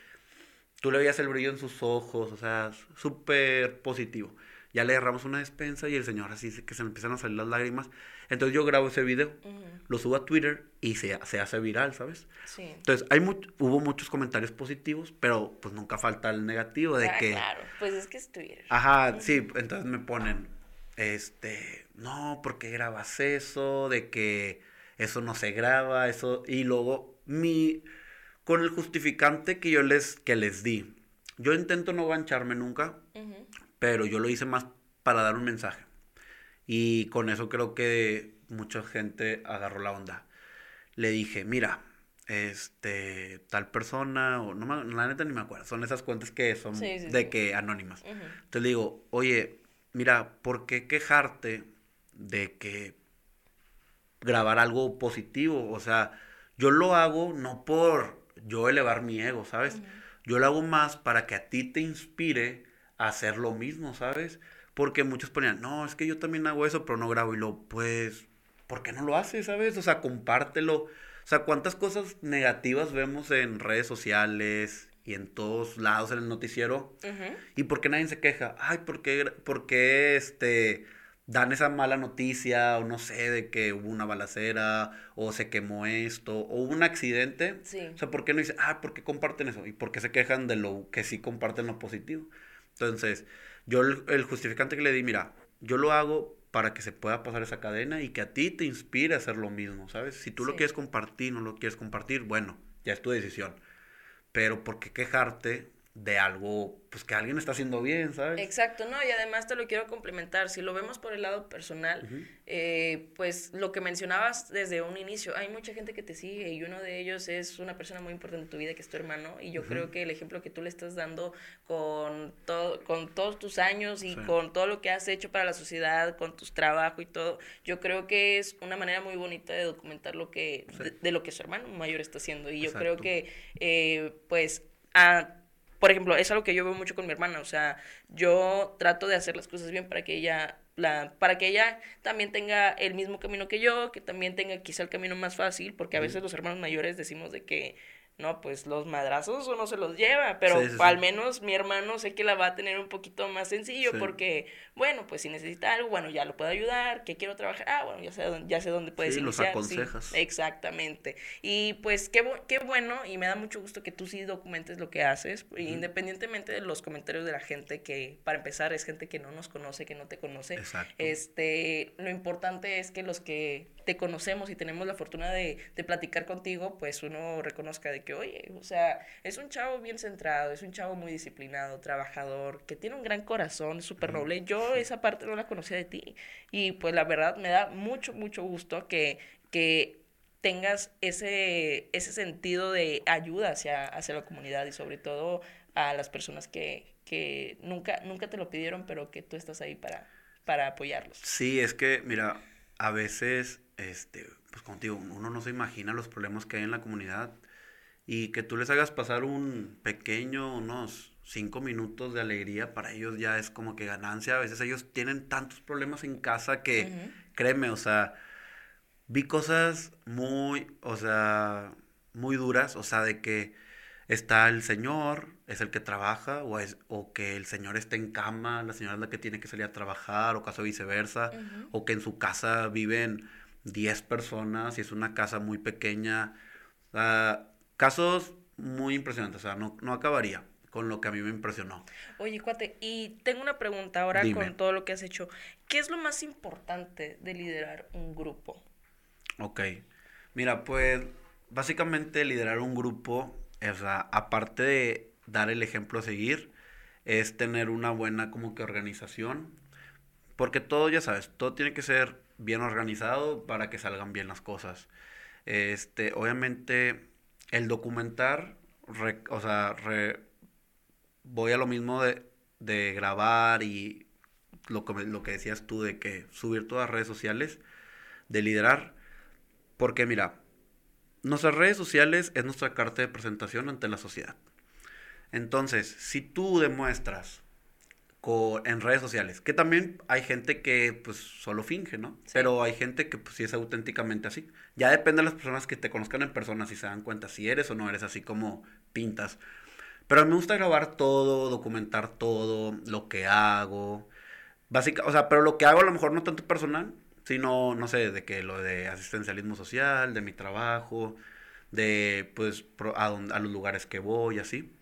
tú le veías el brillo en sus ojos, o sea, súper positivo. Ya le agarramos una despensa y el señor así que se le empiezan a salir las lágrimas. Entonces yo grabo ese video, lo subo a Twitter y se, se hace viral, ¿sabes? Sí. Entonces hay hubo muchos comentarios positivos, pero pues nunca falta el negativo de ah, que... Claro, pues es que es Twitter. Ajá, sí, entonces me ponen, este, no, ¿por qué grabas eso? De que eso no se graba, eso... Y luego mi... Con el justificante que yo les, que les di. Yo intento no gancharme nunca, pero yo lo hice más para dar un mensaje. Y con eso creo que mucha gente agarró la onda. Le dije, mira, este, tal persona, o no la neta ni me acuerdo, son esas cuentas que son de que anónimas. Entonces le digo, oye, mira, ¿por qué quejarte de que grabar algo positivo? O sea, yo lo hago no por yo elevar mi ego, ¿sabes? Yo lo hago más para que a ti te inspire a hacer lo mismo, ¿sabes? Porque muchos ponían, no, es que yo también hago eso, pero no grabo. Y lo, pues, ¿por qué no lo haces, sabes? O sea, compártelo. O sea, ¿cuántas cosas negativas vemos en redes sociales y en todos lados en el noticiero? ¿Y por qué nadie se queja? Ay, ¿por qué, por qué este, dan esa mala noticia? O no sé, de que hubo una balacera, o se quemó esto, o hubo un accidente. O sea, ¿por qué no dicen, ah, ¿por qué comparten eso? ¿Y por qué se quejan de lo que sí comparten lo positivo? Entonces, yo el, justificante que le di, mira, yo lo hago para que se pueda pasar esa cadena y que a ti te inspire a hacer lo mismo, ¿sabes? Si tú lo quieres compartir, no lo quieres compartir, bueno, ya es tu decisión. Pero ¿por qué quejarte de algo pues que alguien está haciendo bien, ¿sabes? Exacto, no, y además te lo quiero complementar, si lo vemos por el lado personal, eh, pues lo que mencionabas desde un inicio, hay mucha gente que te sigue y uno de ellos es una persona muy importante en tu vida que es tu hermano y yo creo que el ejemplo que tú le estás dando con, todo, con todos tus años y con todo lo que has hecho para la sociedad, con tus trabajos y todo, yo creo que es una manera muy bonita de documentar lo que, de, lo que su hermano mayor está haciendo y yo creo que eh, pues a por ejemplo, es algo que yo veo mucho con mi hermana, o sea, yo trato de hacer las cosas bien para que ella la, para que ella también tenga el mismo camino que yo, que también tenga quizá el camino más fácil, porque a veces los hermanos mayores decimos de que no, pues los madrazos uno se los lleva, pero al menos mi hermano sé que la va a tener un poquito más sencillo porque, bueno, pues si necesita algo, bueno, ya lo puedo ayudar, que quiero trabajar, ah, bueno, ya sé, ya sé dónde puedes sí, iniciar. Los aconsejas. exactamente. Y pues qué, qué bueno y me da mucho gusto que tú sí documentes lo que haces, independientemente de los comentarios de la gente que, para empezar, es gente que no nos conoce, que no te conoce. Exacto. Este, lo importante es que los que te conocemos y tenemos la fortuna de, de platicar contigo, pues uno reconozca de que oye, o sea, es un chavo bien centrado, es un chavo muy disciplinado, trabajador, que tiene un gran corazón, súper noble. Yo esa parte no la conocía de ti. Y pues la verdad me da mucho, mucho gusto que, que tengas ese, ese sentido de ayuda hacia, hacia la comunidad y sobre todo a las personas que, que nunca, nunca te lo pidieron, pero que tú estás ahí para, para apoyarlos. Sí, es que, mira, a veces, este, pues contigo, uno no se imagina los problemas que hay en la comunidad. Y que tú les hagas pasar un pequeño, unos cinco minutos de alegría, para ellos ya es como que ganancia. A veces ellos tienen tantos problemas en casa que, créeme, o sea, vi cosas muy, o sea, muy duras, o sea, de que está el señor, es el que trabaja, o, es, o que el señor está en cama, la señora es la que tiene que salir a trabajar, o caso viceversa, o que en su casa viven 10 personas y es una casa muy pequeña. O sea, Casos muy impresionantes, o sea, no, no acabaría con lo que a mí me impresionó. Oye, cuate, y tengo una pregunta ahora con todo lo que has hecho. ¿Qué es lo más importante de liderar un grupo? Ok. Mira, pues básicamente liderar un grupo, o sea, aparte de dar el ejemplo a seguir, es tener una buena como que organización. Porque todo, ya sabes, todo tiene que ser bien organizado para que salgan bien las cosas. Este, obviamente el documentar, o sea, voy a lo mismo de, de grabar y lo que, lo que decías tú de que subir todas las redes sociales, de liderar, porque mira, nuestras redes sociales es nuestra carta de presentación ante la sociedad. Entonces, si tú demuestras en redes sociales. Que también hay gente que pues solo finge, ¿no? Pero hay gente que pues sí es auténticamente así. Ya depende de las personas que te conozcan en persona si se dan cuenta si eres o no eres así como pintas. Pero a mí me gusta grabar todo, documentar todo, lo que hago. Básica, o sea, pero lo que hago a lo mejor no tanto personal, sino, no sé, de que lo de asistencialismo social, de mi trabajo, de pues a, a los lugares que voy, así.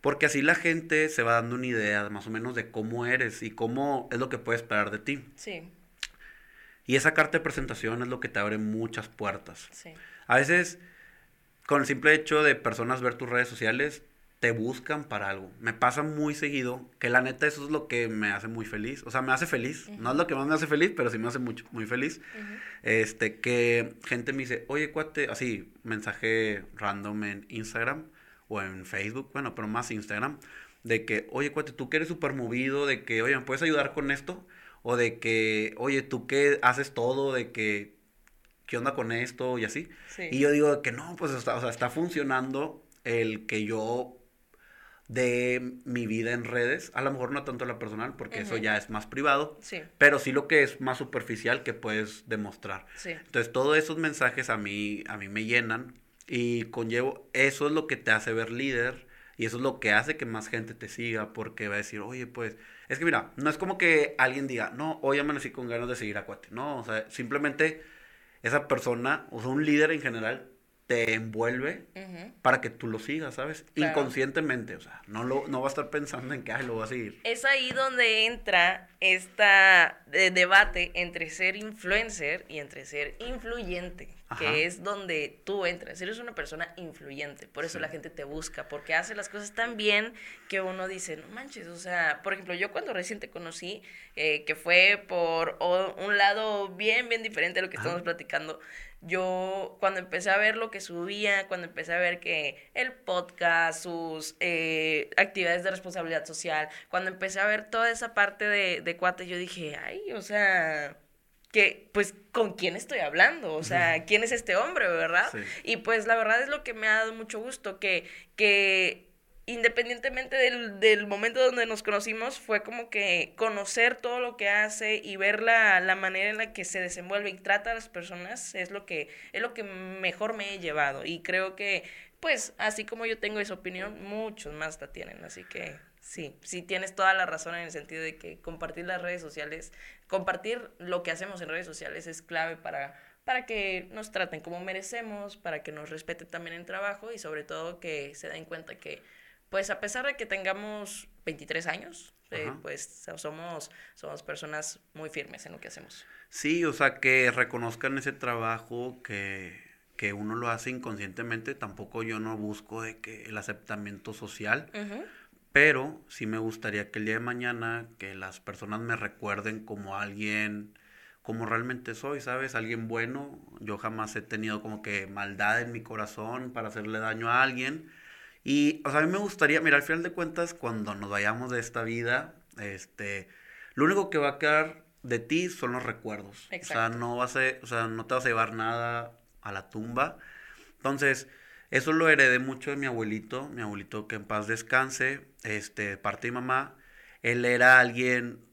Porque así la gente se va dando una idea más o menos de cómo eres y cómo es lo que puede esperar de ti. Sí. Y esa carta de presentación es lo que te abre muchas puertas. Sí. A veces, con el simple hecho de personas ver tus redes sociales, te buscan para algo. Me pasa muy seguido que la neta eso es lo que me hace muy feliz. O sea, me hace feliz. No es lo que más me hace feliz, pero sí me hace mucho, muy feliz. Este, que gente me dice, oye, cuate, así, mensaje random en Instagram o en Facebook, bueno, pero más Instagram, de que, oye, cuate, tú que eres súper movido, de que, oye, ¿me puedes ayudar con esto? O de que, oye, tú que haces todo, de que, ¿qué onda con esto? Y así. Y yo digo que no, pues, está, o sea, está funcionando el que yo de mi vida en redes, a lo mejor no tanto la personal, porque eso ya es más privado, sí. pero sí lo que es más superficial que puedes demostrar. Sí. Entonces, todos esos mensajes a mí, a mí me llenan y conllevo, eso es lo que te hace ver líder y eso es lo que hace que más gente te siga porque va a decir, oye, pues, es que mira, no es como que alguien diga, no, hoy amanecí con ganas de seguir a Cuate, no, o sea, simplemente esa persona, o sea, un líder en general, te envuelve para que tú lo sigas, ¿sabes? Inconscientemente, o sea, no, lo, no va a estar pensando en que, ay, lo va a seguir. Es ahí donde entra esta debate entre ser influencer y entre ser influyente, que es donde tú entras. Eres una persona influyente, por eso la gente te busca, porque hace las cosas tan bien que uno dice, no manches, o sea, por ejemplo, yo cuando recién te conocí, eh, que fue por un lado bien, bien diferente a lo que estamos platicando, yo cuando empecé a ver lo que subía, cuando empecé a ver que el podcast, sus eh, actividades de responsabilidad social, cuando empecé a ver toda esa parte de, de cuates, yo dije, ay, o sea, que pues con quién estoy hablando, o sea, *laughs* quién es este hombre, ¿verdad? Y pues la verdad es lo que me ha dado mucho gusto, que, que independientemente del, del, momento donde nos conocimos, fue como que conocer todo lo que hace y ver la, la, manera en la que se desenvuelve y trata a las personas es lo que, es lo que mejor me he llevado. Y creo que, pues, así como yo tengo esa opinión, muchos más la tienen. Así que sí, sí tienes toda la razón en el sentido de que compartir las redes sociales, compartir lo que hacemos en redes sociales es clave para para que nos traten como merecemos, para que nos respeten también el trabajo y sobre todo que se den cuenta que pues a pesar de que tengamos 23 años, eh, pues somos, somos personas muy firmes en lo que hacemos. Sí, o sea, que reconozcan ese trabajo que, que uno lo hace inconscientemente, tampoco yo no busco de que el aceptamiento social, pero sí me gustaría que el día de mañana que las personas me recuerden como alguien como realmente soy, ¿sabes? Alguien bueno. Yo jamás he tenido como que maldad en mi corazón para hacerle daño a alguien. Y, o sea, a mí me gustaría, mira, al final de cuentas, cuando nos vayamos de esta vida, este, lo único que va a quedar de ti son los recuerdos. O sea, no vas a, o sea, no te vas a llevar nada a la tumba. Entonces, eso lo heredé mucho de mi abuelito, mi abuelito que en paz descanse, este, parte de mi mamá. Él era alguien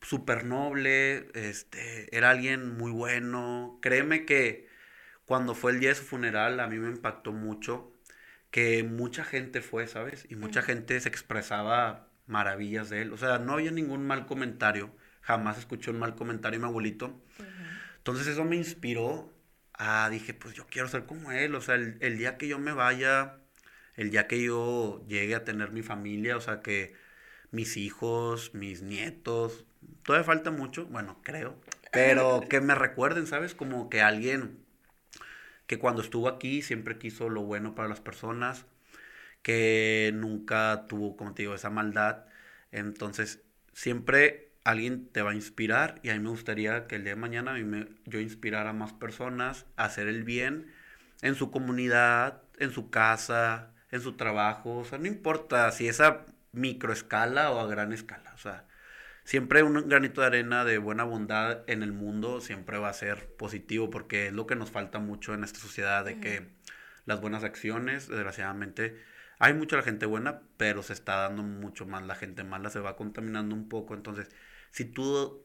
súper noble, este, era alguien muy bueno. Créeme que cuando fue el día de su funeral, a mí me impactó mucho que mucha gente fue, ¿sabes? Y mucha gente se expresaba maravillas de él. O sea, no había ningún mal comentario. Jamás escuché un mal comentario de mi abuelito. Entonces eso me inspiró a, dije, pues yo quiero ser como él. O sea, el, día que yo me vaya, el día que yo llegue a tener mi familia, o sea, que mis hijos, mis nietos, todavía falta mucho, bueno, creo, pero *laughs* que me recuerden, ¿sabes? Como que alguien que cuando estuvo aquí siempre quiso lo bueno para las personas, que nunca tuvo, como te digo, esa maldad. Entonces, siempre alguien te va a inspirar y a mí me gustaría que el día de mañana yo inspirara a más personas a hacer el bien en su comunidad, en su casa, en su trabajo. O sea, no importa si es a microescala o a gran escala. O sea, siempre un granito de arena de buena bondad en el mundo siempre va a ser positivo porque es lo que nos falta mucho en esta sociedad de que las buenas acciones desgraciadamente hay mucha gente buena, pero se está dando mucho más la gente mala, se va contaminando un poco. Entonces, si tú,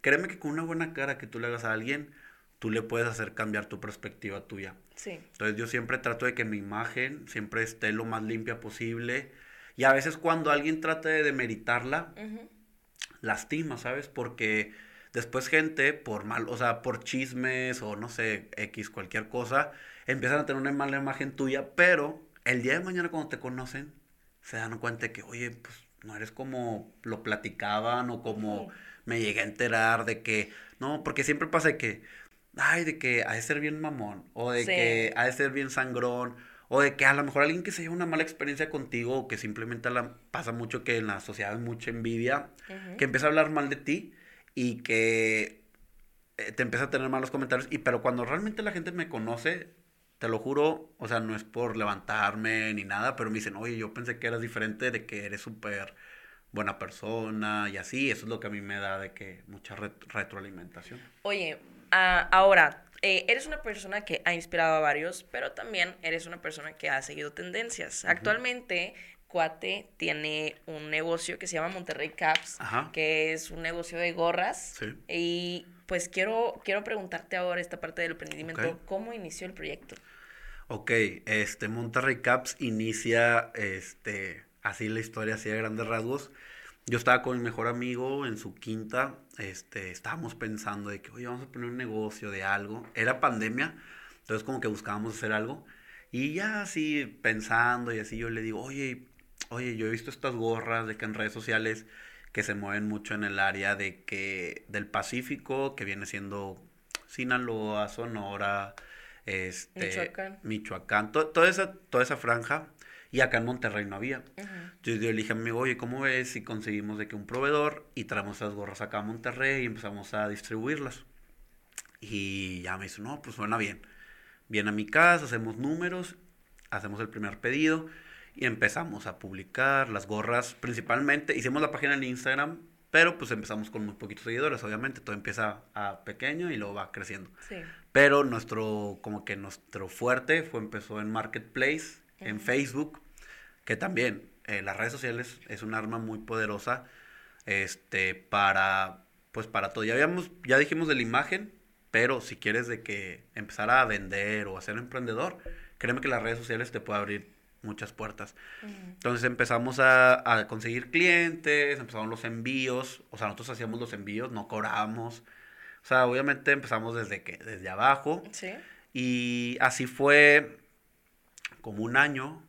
créeme que con una buena cara que tú le hagas a alguien, tú le puedes hacer cambiar tu perspectiva tuya. Sí. Entonces yo siempre trato de que mi imagen siempre esté lo más limpia posible. Y a veces cuando alguien trata de demeritarla, lastima, ¿sabes? Porque después gente, por mal, o sea, por chismes o no sé, X, cualquier cosa, empiezan a tener una mala imagen tuya, pero el día de mañana cuando te conocen, se dan cuenta de que, oye, pues no eres como lo platicaban o como me llegué a enterar de que, no, porque siempre pasa que, ay, de que ha de ser bien mamón, o de que ha de ser bien sangrón, o de que a lo mejor alguien que se lleva una mala experiencia contigo, o que simplemente la, pasa mucho que en la sociedad hay mucha envidia, que empieza a hablar mal de ti y que eh, te empieza a tener malos comentarios, y pero cuando realmente la gente me conoce, te lo juro, o sea, no es por levantarme ni nada, pero me dicen, oye, yo pensé que eras diferente, de que eres súper buena persona y así, eso es lo que a mí me da de que mucha retroalimentación. Oye, ahora, eh, eres una persona que ha inspirado a varios, pero también eres una persona que ha seguido tendencias. Actualmente, Cuate tiene un negocio que se llama Monterrey Caps, que es un negocio de gorras. Sí. Y pues quiero, quiero preguntarte ahora esta parte del emprendimiento, ¿cómo inició el proyecto? Ok, este Monterrey Caps inicia este así la historia, así de grandes rasgos. Yo estaba con mi mejor amigo en su quinta, este, estábamos pensando de que, oye, vamos a poner un negocio de algo. Era pandemia, entonces como que buscábamos hacer algo. Y ya así pensando y así yo le digo, oye, oye, yo he visto estas gorras de que en redes sociales que se mueven mucho en el área de que del Pacífico, que viene siendo Sinaloa, Sonora, este, Michoacán, Michoacán toda, esa, toda esa franja. Y acá en Monterrey no había. Entonces yo le dije a mi amigo, oye, ¿cómo ves si conseguimos de que un proveedor y traemos esas gorras acá a Monterrey y empezamos a distribuirlas? Y ya me dice, no, pues suena bien. Viene a mi casa, hacemos números, hacemos el primer pedido y empezamos a publicar las gorras principalmente. Hicimos la página en Instagram, pero pues empezamos con muy poquitos seguidores, obviamente. Todo empieza a pequeño y luego va creciendo. Sí. Pero nuestro, como que nuestro fuerte fue, empezó en Marketplace, en Facebook, que también eh, las redes sociales es un arma muy poderosa este, para, pues para todo. Ya, habíamos, ya dijimos de la imagen, pero si quieres de que empezar a vender o a ser emprendedor, créeme que las redes sociales te pueden abrir muchas puertas. Entonces empezamos a, a, conseguir clientes, empezamos los envíos, o sea, nosotros hacíamos los envíos, no cobrábamos. O sea, obviamente empezamos desde que, desde abajo. Sí. Y así fue como un año,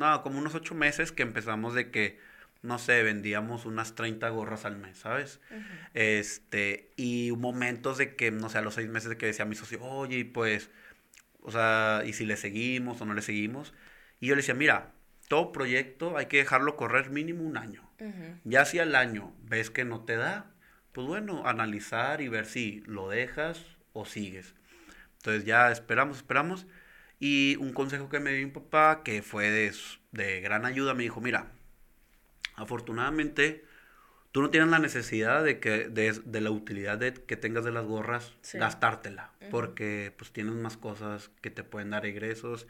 no, como unos ocho meses que empezamos de que, no sé, vendíamos unas 30 gorras al mes, ¿sabes? Este, y momentos de que, no sé, a los seis meses de que decía a mi socio, oye, pues, o sea, ¿y si le seguimos o no le seguimos? Y yo le decía, mira, todo proyecto hay que dejarlo correr mínimo un año. Ya si al año ves que no te da, pues bueno, analizar y ver si lo dejas o sigues. Entonces ya esperamos, esperamos. Y un consejo que me dio mi papá, que fue de, de gran ayuda, me dijo, mira, afortunadamente tú no tienes la necesidad de que de, la utilidad de, que tengas de las gorras gastártela porque pues tienes más cosas que te pueden dar egresos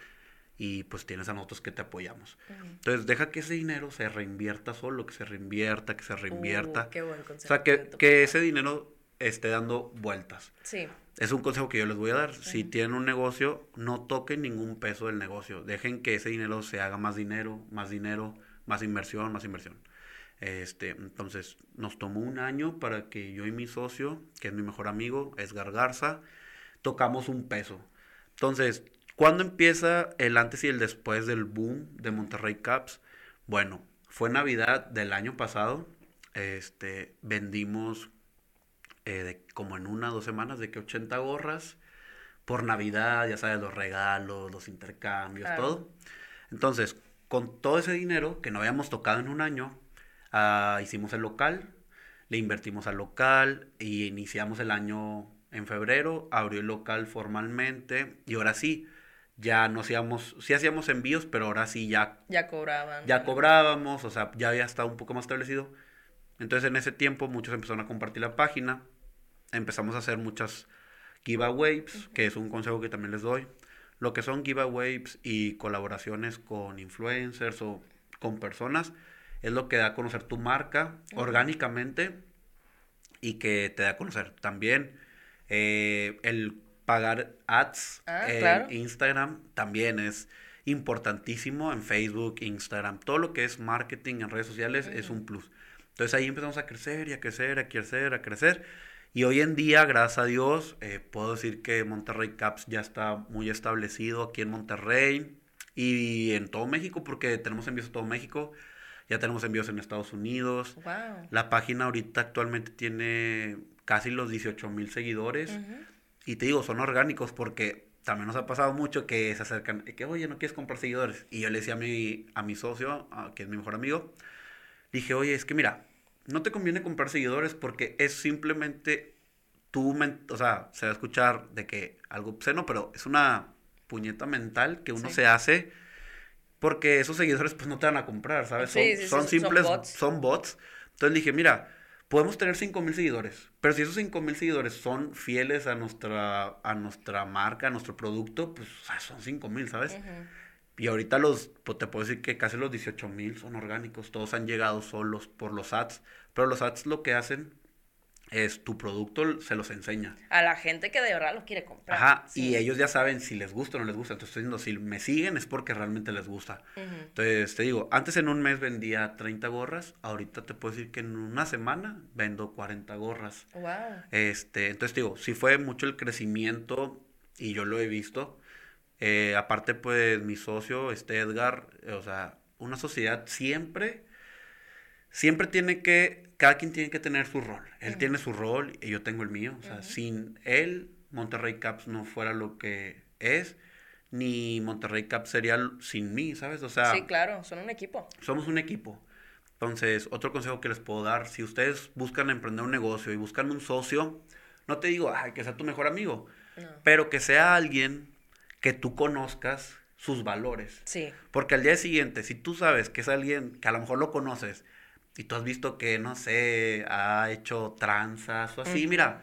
y pues tienes a nosotros que te apoyamos entonces deja que ese dinero se reinvierta solo que se reinvierta que se reinvierta. Uh, qué buen consejo o sea que, que ese dinero esté dando vueltas sí es un consejo que yo les voy a dar. Si tienen un negocio, no toquen ningún peso del negocio. Dejen que ese dinero se haga más dinero, más dinero, más inversión, más inversión. Este, entonces, nos tomó un año para que yo y mi socio, que es mi mejor amigo, Esgar Garza, tocamos un peso. Entonces, ¿cuándo empieza el antes y el después del boom de Monterrey Caps? Bueno, fue Navidad del año pasado. Este, vendimos eh, de, como en una o dos semanas, de que 80 gorras por Navidad, ya sabes, los regalos, los intercambios, todo. Entonces, con todo ese dinero que no habíamos tocado en un año, ah, hicimos el local, le invertimos al local y iniciamos el año en febrero, abrió el local formalmente y ahora sí, ya no hacíamos, sí hacíamos envíos, pero ahora sí ya... Ya cobraban. Ya cobrábamos, o sea, ya había estado un poco más establecido. Entonces en ese tiempo muchos empezaron a compartir la página, empezamos a hacer muchas giveaways, que es un consejo que también les doy. lo que son giveaways y colaboraciones con influencers o con personas, es lo que da a conocer tu marca orgánicamente y que te da a conocer también eh, el pagar ads Ah, en claro. Instagram también es importantísimo en Facebook, Instagram, todo lo que es marketing en redes sociales es un plus. Entonces ahí empezamos a crecer y a crecer, a crecer, a crecer. Y hoy en día, gracias a Dios, eh, puedo decir que Monterrey Caps ya está muy establecido aquí en Monterrey y en todo México, porque tenemos envíos a todo México, ya tenemos envíos en Estados Unidos. Wow. La página ahorita actualmente tiene casi los 18 mil seguidores. Y te digo, son orgánicos porque también nos ha pasado mucho que se acercan, que oye, no quieres comprar seguidores. Y yo le decía a mi, a mi socio, a- que es mi mejor amigo, dije, oye, es que mira, no te conviene comprar seguidores porque es simplemente men- o sea, se va a escuchar de que algo obsceno, pero es una puñeta mental que uno Sí. se hace porque esos seguidores pues no te van a comprar, ¿sabes? Sí, son, sí, sí, son son simples, bots. son bots. Entonces dije, mira, podemos tener 5 mil seguidores, pero si esos 5 mil seguidores son fieles a nuestra, a nuestra marca, a nuestro producto, pues o sea, son 5 mil, ¿sabes? Y ahorita los, pues te puedo decir que casi los 18 mil son orgánicos, todos han llegado solos por los ads, pero los ads lo que hacen es tu producto se los enseña. A la gente que de verdad lo quiere comprar. Ajá, Sí. y ellos ya saben si les gusta o no les gusta. Entonces, estoy diciendo, si me siguen es porque realmente les gusta. Ujú. Entonces, te digo, antes en un mes vendía 30 gorras, ahorita te puedo decir que en una semana vendo 40 gorras. Wow. Este, entonces, te digo, sí fue mucho el crecimiento y yo lo he visto. Eh, aparte, pues, mi socio, este Edgar, eh, o sea, una sociedad siempre, siempre tiene que, cada quien tiene que tener su rol. Él tiene su rol y yo tengo el mío. O sea, sin él, Monterrey Caps no fuera lo que es, ni Monterrey Caps sería sin mí, ¿sabes? O sea, Sí, claro, son un equipo. somos un equipo. Entonces, otro consejo que les puedo dar, si ustedes buscan emprender un negocio y buscan un socio, no te digo, ay, que sea tu mejor amigo, No. pero que sea alguien que tú conozcas sus valores. Sí. Porque al día siguiente, si tú sabes que es alguien que a lo mejor lo conoces y tú has visto que, no sé, ha hecho tranzas o así, mira,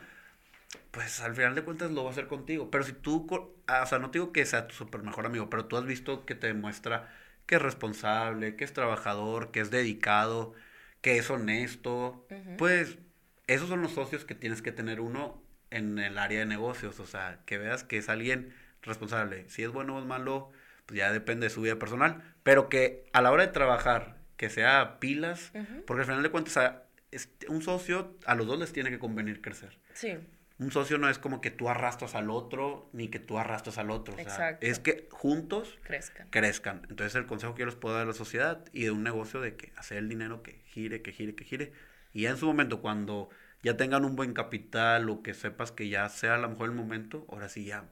pues al final de cuentas lo va a hacer contigo. Pero si tú, ah, o sea, no te digo que sea tu super mejor amigo, pero tú has visto que te demuestra que es responsable, que es trabajador, que es dedicado, que es honesto, pues esos son los socios que tienes que tener uno en el área de negocios. O sea, que veas que es alguien responsable. Si es bueno o es malo, pues ya depende de su vida personal. Pero que a la hora de trabajar, que sea pilas, Ujú. porque al final de cuentas, a- este, un socio, a los dos les tiene que convenir crecer. Sí. Un socio no es como que tú arrastras al otro, ni que tú arrastras al otro. O sea, Exacto. es que juntos Crezcan. crezcan. Entonces el consejo que yo les puedo dar a la sociedad y de un negocio de que hacer el dinero que gire, que gire, que gire. Y ya en su momento, cuando ya tengan un buen capital o que sepas que ya sea a lo mejor el momento, ahora sí ya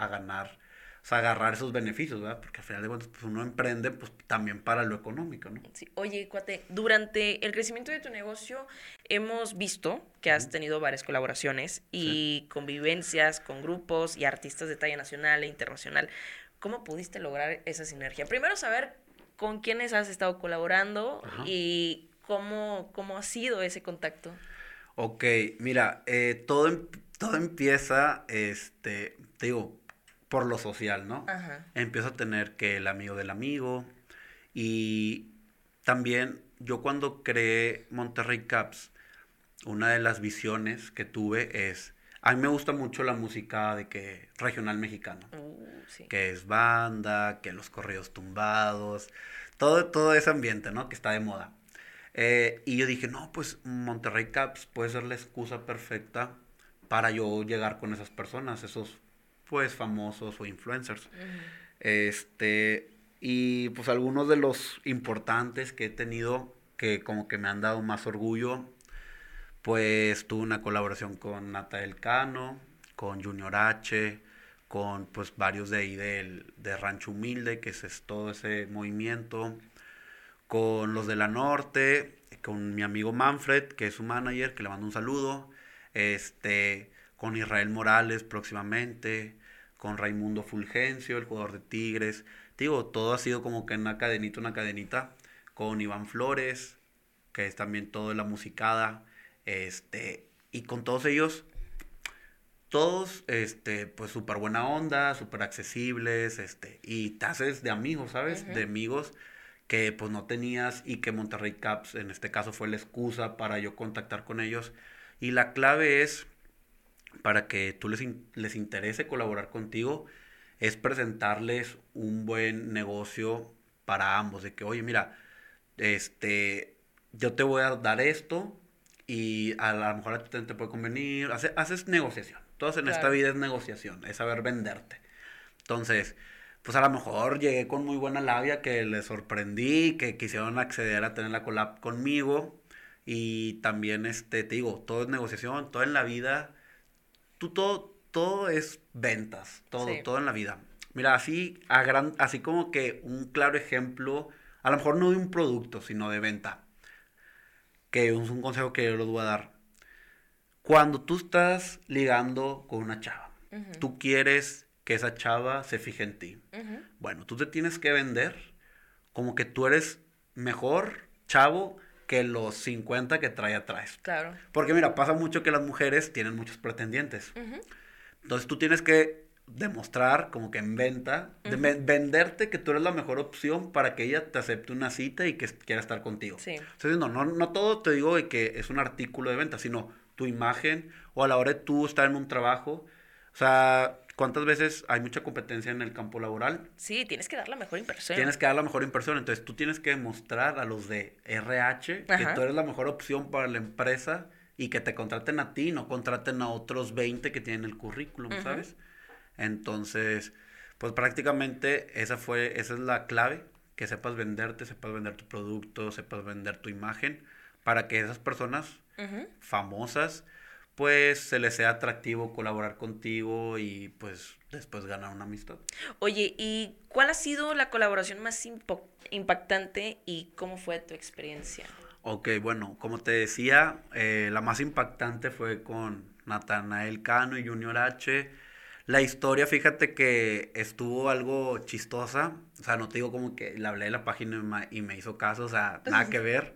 a ganar, o sea, agarrar esos beneficios, ¿verdad? Porque al final de cuentas, pues uno emprende pues también para lo económico, ¿no? Sí. Oye, cuate, durante el crecimiento de tu negocio hemos visto que has tenido varias colaboraciones y convivencias con grupos y artistas de talla nacional e internacional. ¿Cómo pudiste lograr esa sinergia? Primero saber con quiénes has estado colaborando Ajá. y cómo, cómo ha sido ese contacto. Ok, mira, eh, todo, em- todo empieza, este, te digo, por lo social, ¿no? Ajá. empiezo a tener que el amigo del amigo y también yo cuando creé Monterrey Caps, una de las visiones que tuve es, a mí me gusta mucho la música de que regional mexicano, Uh, sí. que es banda, que los corridos tumbados, todo, todo ese ambiente, ¿no? Que está de moda. Eh, y yo dije, no, pues Monterrey Caps puede ser la excusa perfecta para yo llegar con esas personas, esos pues famosos o influencers. Este, y pues algunos de los importantes que he tenido que como que me han dado más orgullo, pues tuve una colaboración con Natael Cano, con Junior H, con pues varios de ahí del, de Rancho Humilde, que es, es todo ese movimiento, con los de la Norte, con mi amigo Manfred, que es su manager, que le mando un saludo, este, con Israel Morales próximamente, con Raimundo Fulgencio, el jugador de Tigres. Digo, todo ha sido como que una cadenita, una cadenita, con Iván Flores, que es también todo de la musicada, este, y con todos ellos, todos, este, pues súper buena onda, súper accesibles, este, y te haces de amigos, ¿sabes? De amigos que pues no tenías y que Monterrey Caps en este caso fue la excusa para yo contactar con ellos. Y la clave es, para que tú les, les interese colaborar contigo, es presentarles un buen negocio para ambos, de que, oye, mira, este, yo te voy a dar esto y a lo mejor a ti te puede convenir, haces negociación. Todo en esta vida es negociación, es saber venderte. Entonces, pues a lo mejor llegué con muy buena labia que les sorprendí, que quisieron acceder a tener la collab conmigo. Y también, este, te digo, todo es negociación, todo en la vida, tú todo, todo es ventas, todo, todo en la vida. Mira, así, a gran, así como que un claro ejemplo, a lo mejor no de un producto, sino de venta, que es un consejo que yo les voy a dar. Cuando tú estás ligando con una chava, tú quieres que esa chava se fije en ti. Bueno, tú te tienes que vender como que tú eres mejor chavo que los 50 que trae atrás. Claro. Porque mira, pasa mucho que las mujeres tienen muchos pretendientes. Entonces tú tienes que demostrar como que en venta, venderte que tú eres la mejor opción para que ella te acepte una cita y que quiera estar contigo. Sí. Entonces, no, no, no todo te digo que es un artículo de venta, sino tu imagen o a la hora de tú estar en un trabajo. O sea, ¿cuántas veces hay mucha competencia en el campo laboral? Sí, tienes que dar la mejor impresión. Tienes que dar la mejor impresión. Entonces tú tienes que demostrar a los de RH que tú eres la mejor opción para la empresa y que te contraten a ti, no contraten a otros 20 que tienen el currículum, ¿sabes? Entonces, pues prácticamente esa fue, esa es la clave, que sepas venderte, sepas vender tu producto, sepas vender tu imagen, para que esas personas famosas, pues se les sea atractivo colaborar contigo y pues después ganar una amistad. Oye, ¿y cuál ha sido la colaboración más impactante y cómo fue tu experiencia? Ok, bueno, como te decía, eh, la más impactante fue con Natanael Cano y Junior H. La historia, fíjate que estuvo algo chistosa. O sea, no te digo como que le hablé de la página y me hizo caso, o sea, nada que *laughs* ver.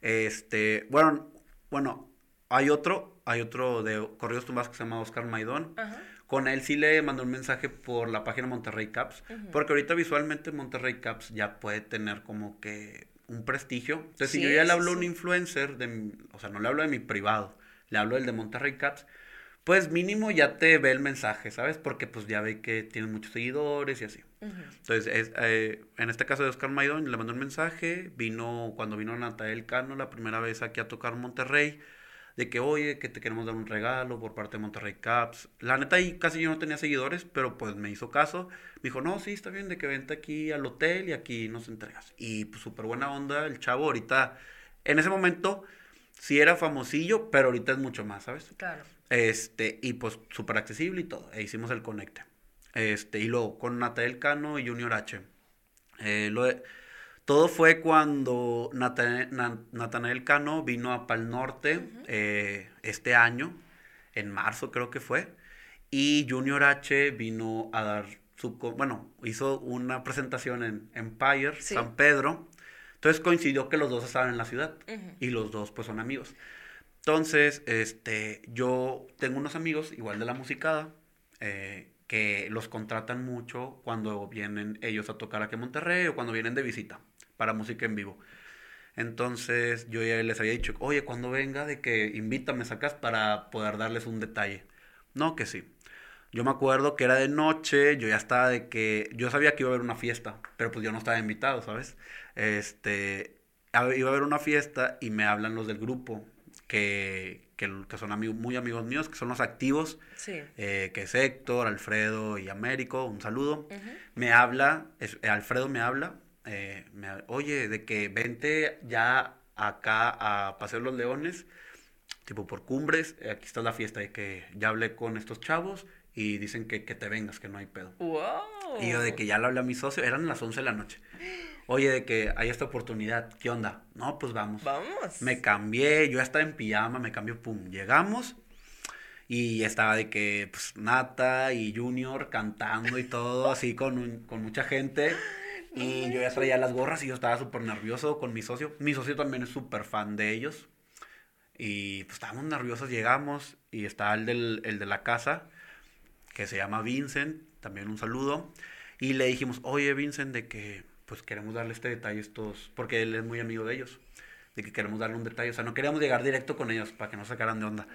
Este, bueno, bueno, hay otro, hay otro de Correos Tumbas que se llama Oscar Maidón. Con él sí le mandó un mensaje por la página Monterrey Caps, porque ahorita visualmente Monterrey Caps ya puede tener como que un prestigio. Entonces, si yo ya le hablo a un influencer, de, o sea, no le hablo de mi privado, le hablo del de Monterrey Caps, pues mínimo ya te ve el mensaje, ¿sabes? Porque pues ya ve que tiene muchos seguidores y así. Entonces, es, eh, en este caso de Oscar Maidón, le mandó un mensaje, vino, cuando vino Natael Cano la primera vez aquí a tocar Monterrey, de que, oye, que te queremos dar un regalo por parte de Monterrey Caps. La neta ahí casi yo no tenía seguidores, pero pues me hizo caso. Me dijo, no, sí, está bien, de que vente aquí al hotel y aquí nos entregas. Y pues súper buena onda el chavo. Ahorita, en ese momento, sí era famosillo, pero ahorita es mucho más, ¿sabes? Claro. Este, y pues súper accesible y todo. E hicimos el conecte. Este, y luego con Natael Cano y Junior H. Eh, lo de, todo fue cuando Natanael, Cano vino a Pal Norte eh, este año, en marzo creo que fue, y Junior H vino a dar su, bueno, hizo una presentación en Empire, San Pedro, entonces coincidió que los dos estaban en la ciudad y los dos pues son amigos. Entonces, este, yo tengo unos amigos, igual de la musicada, eh, que los contratan mucho cuando vienen ellos a tocar aquí en Monterrey o cuando vienen de visita para música en vivo. Entonces yo ya les había dicho, oye, cuando venga, de que invítame, sacas para poder darles un detalle. No, que sí. Yo me acuerdo que era de noche, yo ya estaba de que, yo sabía que iba a haber una fiesta, pero pues yo no estaba invitado, ¿sabes? Este, iba a haber una fiesta y me hablan los del grupo, que, que, son amigos, muy amigos míos, que son los activos, sí. Eh, que es Héctor, Alfredo y Américo, un saludo. Me habla, Alfredo me habla eh, oye, de que vente ya acá a Paseo Los Leones, tipo por cumbres, eh, aquí está la fiesta, de que ya hablé con estos chavos y dicen que, te vengas, que no hay pedo. Y yo de que ya lo hablé a mi socio, eran las 11 de la noche. Oye, de que hay esta oportunidad, ¿qué onda? No, pues vamos. Vamos. Me cambié, yo ya estaba en pijama, me cambió, pum, llegamos. Y estaba de que, pues, Nata y Junior cantando y todo, así con, con mucha gente. Y yo ya traía las gorras y yo estaba súper nervioso con mi socio. Mi socio también es súper fan de ellos. Y pues estábamos nerviosos, llegamos y está el, del, el de la casa, que se llama Vincent, también un saludo. Y le dijimos, oye Vincent, de que pues queremos darle este detalle a estos, porque él es muy amigo de ellos, de que queremos darle un detalle, o sea, no queríamos llegar directo con ellos para que no sacaran de onda,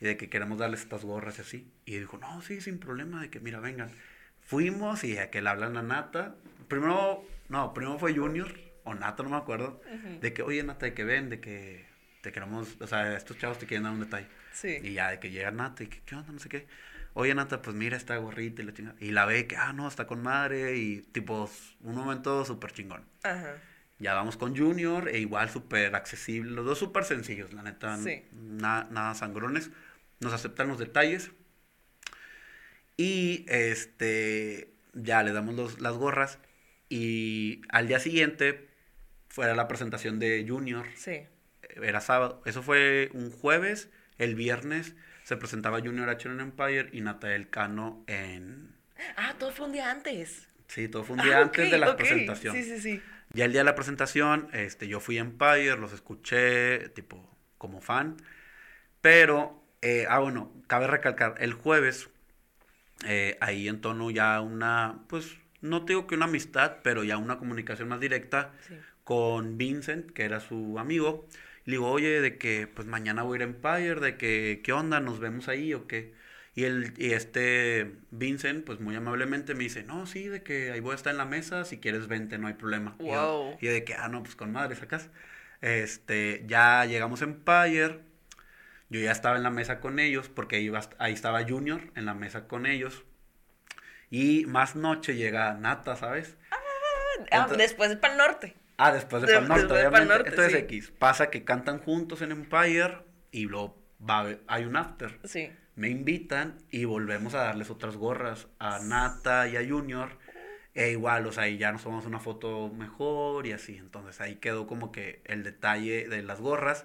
y de que queremos darles estas gorras y así. Y dijo, no, sí, sin problema, de que mira, vengan. Fuimos y a que le hablan a Nata. Primero, no, primero fue Junior, o Nata, no me acuerdo, de que, oye Nata, de que ven, de que te queremos, o sea, estos chavos te quieren dar un detalle. Sí. Y ya de que llega Nata y que, ¿qué onda? No sé qué. Oye, Nata, pues mira esta gorrita y la chingada. Y la ve que, ah, no, está con madre y tipo, un momento súper chingón. Ajá. Ya vamos con Junior e igual súper accesible. Los dos súper sencillos, la neta. Sí. na- nada sangrones. Nos aceptan los detalles. Y este, ya le damos los- las gorras. Y al día siguiente fuera la presentación de Junior Sí. era sábado. Eso fue un jueves. El viernes se presentaba Junior H en Empire y Natael Cano en... Ah, todo fue un día antes. Sí, todo fue un día Ah, antes ok, de la presentación. Sí, sí, sí. Ya el día de la presentación, este, yo fui a Empire, los escuché, tipo, como fan. Pero, eh, ah, bueno, cabe recalcar, el jueves, eh, ahí en tono ya una, pues, no te digo que una amistad, pero ya una comunicación más directa Sí. con Vincent, que era su amigo. Le digo, oye, de que pues mañana voy a ir a Empire, de que, ¿qué onda? ¿Nos vemos ahí o qué? Y, el, y este Vincent, pues muy amablemente me dice, no, sí, de que ahí voy a estar en la mesa, si quieres vente, no hay problema. Y yo- Wow. Y, de que, ah, no, pues con madre sacas. Este, ya llegamos a Empire, yo ya estaba en la mesa con ellos, porque iba, hasta- ahí estaba Junior en la mesa con ellos. Y más noche llega Nata, ¿sabes? Ah, Entonces- después de Pal Norte. Ah, después de Pal Norte, después de Pal obviamente. Norte, Entonces sí. X, pasa que cantan juntos en Empire y luego va hay un after. Sí. Me invitan y volvemos a darles otras gorras a Nata y a Junior. E igual, o sea, ahí ya nos tomamos una foto mejor y así. Entonces ahí quedó como que el detalle de las gorras.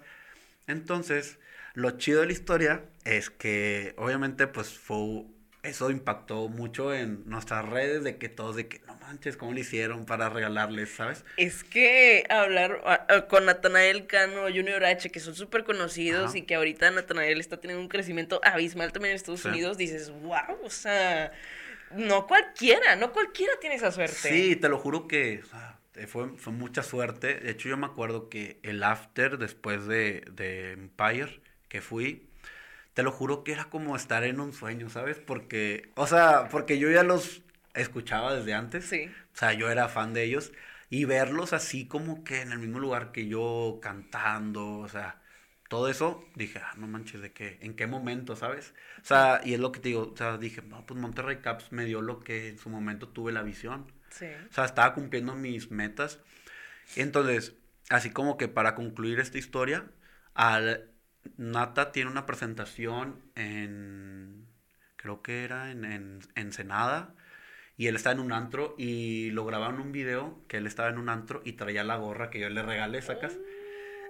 Entonces, lo chido de la historia es que obviamente pues fue... Eso impactó mucho en nuestras redes de que todos de que no manches, ¿cómo le hicieron para regalarles, sabes? Es que hablar ah, ah, con Natanael Cano, Junior H, que son súper conocidos Ajá. y que ahorita Natanael está teniendo un crecimiento abismal también en Estados Sí. Unidos, dices, wow, o sea, no cualquiera, no cualquiera tiene esa suerte. Sí, te lo juro que o sea, fue, fue mucha suerte. De hecho, yo me acuerdo que el after después de, de Empire que fui, te lo juro que era como estar en un sueño, ¿sabes? Porque, o sea, porque yo ya los escuchaba desde antes. Sí. O sea, yo era fan de ellos. Y verlos así como que en el mismo lugar que yo cantando, o sea, todo eso, dije, ah, no manches, ¿de qué? ¿En qué momento, sabes? O sea, y es lo que te digo, o sea, dije, no, pues Monterrey Caps me dio lo que en su momento tuve la visión. Sí. O sea, estaba cumpliendo mis metas. Entonces, así como que para concluir esta historia, al Nata tiene una presentación en, creo que era en, en Ensenada, y él estaba en un antro y lo grabaron un video que él estaba en un antro y traía la gorra que yo le regalé, sacas.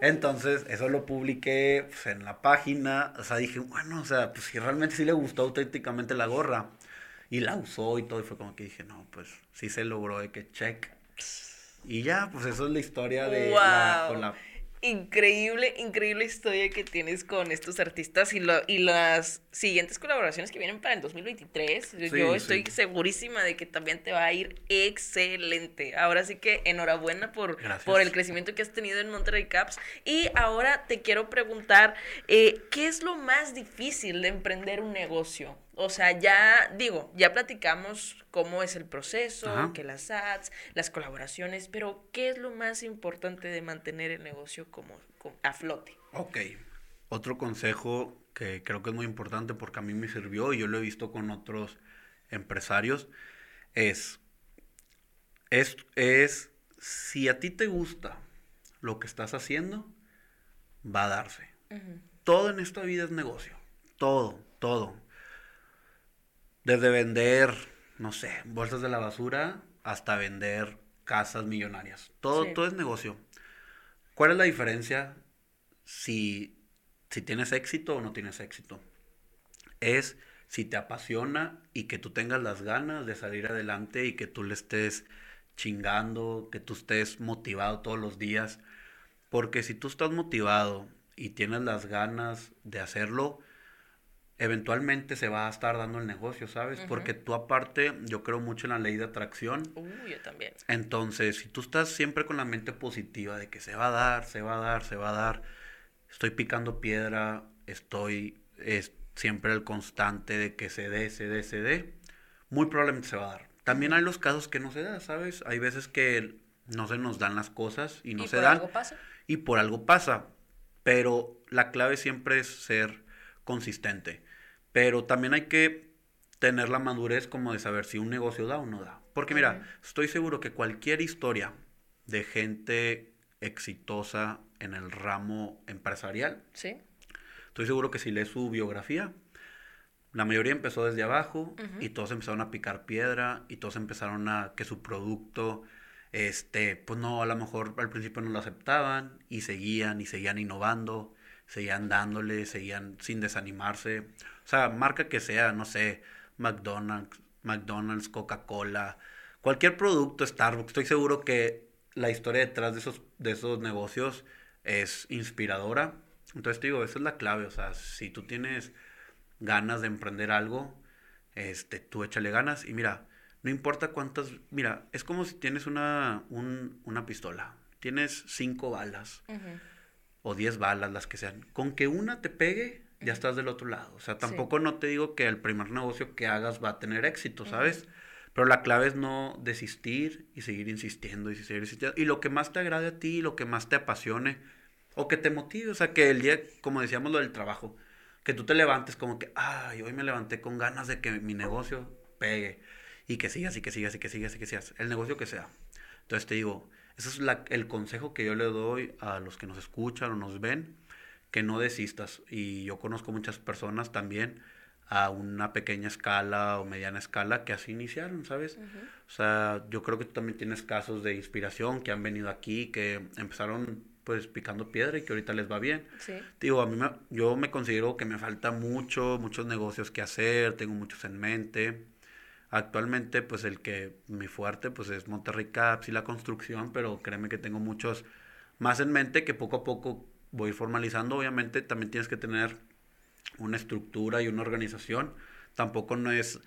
Entonces, eso lo publiqué pues, en la página. O sea, dije, bueno, o sea, pues si realmente sí le gustó auténticamente la gorra. Y la usó y todo. Y fue como que dije, no, pues sí se logró de que check. Y ya, pues eso es la historia de la, Wow. con la- Increíble, increíble historia que tienes con estos artistas y, lo, y las siguientes colaboraciones que vienen para el 2023. Yo- Sí, Yo sí. estoy segurísima de que también te va a ir excelente. Ahora sí que enhorabuena por, Gracias. por el crecimiento que has tenido en Monterrey Caps. Y ahora te quiero preguntar, eh, ¿qué es lo más difícil de emprender un negocio? O sea, ya digo, ya platicamos cómo es el proceso, Ajá. que las ads, las colaboraciones, pero ¿qué es lo más importante de mantener el negocio como, como a flote? Ok. Otro consejo que creo que es muy importante porque a mí me sirvió y yo lo he visto con otros empresarios es, es, es si a ti te gusta lo que estás haciendo, va a darse. Todo en esta vida es negocio. Todo, todo. Desde vender, no sé, bolsas de la basura hasta vender casas millonarias. Todo, Sí. todo es negocio. ¿Cuál es la diferencia si, si tienes éxito o no tienes éxito? Es si te apasiona y que tú tengas las ganas de salir adelante y que tú le estés chingando, que tú estés motivado todos los días. Porque si tú estás motivado y tienes las ganas de hacerlo, eventualmente se va a estar dando el negocio, ¿sabes? Porque tú aparte, yo creo mucho en la ley de atracción. Uh, yo también. Entonces, si tú estás siempre con la mente positiva de que se va a dar, se va a dar, se va a dar, estoy picando piedra, estoy es, siempre el constante de que se dé, se dé, se dé, muy probablemente se va a dar. También hay los casos que no se da, ¿sabes? Hay veces que no se nos dan las cosas y no ¿Y se por dan. algo pasa? Y por algo pasa. Pero la clave siempre es ser consistente. Pero también hay que tener la madurez como de saber si un negocio da o no da. Porque mira, estoy seguro que cualquier historia de gente exitosa en el ramo empresarial, Sí. estoy seguro que si lees su biografía, la mayoría empezó desde abajo y todos empezaron a picar piedra y todos empezaron a que su producto, este, pues no, a lo mejor al principio no lo aceptaban y seguían y seguían innovando, seguían dándole, seguían sin desanimarse. O sea, marca que sea, no sé, McDonald's, McDonald's, Coca-Cola, cualquier producto, Starbucks, estoy seguro que la historia detrás de esos, de esos negocios es inspiradora. Entonces te digo, esa es la clave, o sea, si tú tienes ganas de emprender algo, este, tú échale ganas y mira, no importa cuántas, mira, es como si tienes una, un- una pistola, tienes cinco balas Ujú. O diez balas, las que sean, con que una te pegue, ya estás del otro lado, o sea, Sí. tampoco no te digo que el primer negocio que hagas va a tener éxito. ¿sabes? Pero la clave es no desistir y seguir insistiendo y seguir insistiendo. Y lo que más te agrade a ti, lo que más te apasione o que te motive, o sea, que el día, como decíamos lo del trabajo, que tú te levantes como que, ay, hoy me levanté con ganas de que mi negocio pegue y que sigas y que sigas y que sigas y que sigas, el negocio que sea. Entonces te digo, ese es la- el consejo que yo le doy a los que nos escuchan o nos ven, que no desistas. Y yo conozco muchas personas también a una pequeña escala o mediana escala que así iniciaron, ¿sabes? O sea, yo creo que tú también tienes casos de inspiración que han venido aquí, que empezaron pues picando piedra y que ahorita les va bien. Sí. Digo, a mí me- yo me considero que me falta mucho, muchos negocios que hacer, tengo muchos en mente. Actualmente, pues el que mi fuerte pues es Monterrey Caps y la construcción, pero créeme que tengo muchos más en mente que poco a poco voy formalizando. Obviamente también tienes que tener una estructura y una organización. Tampoco no es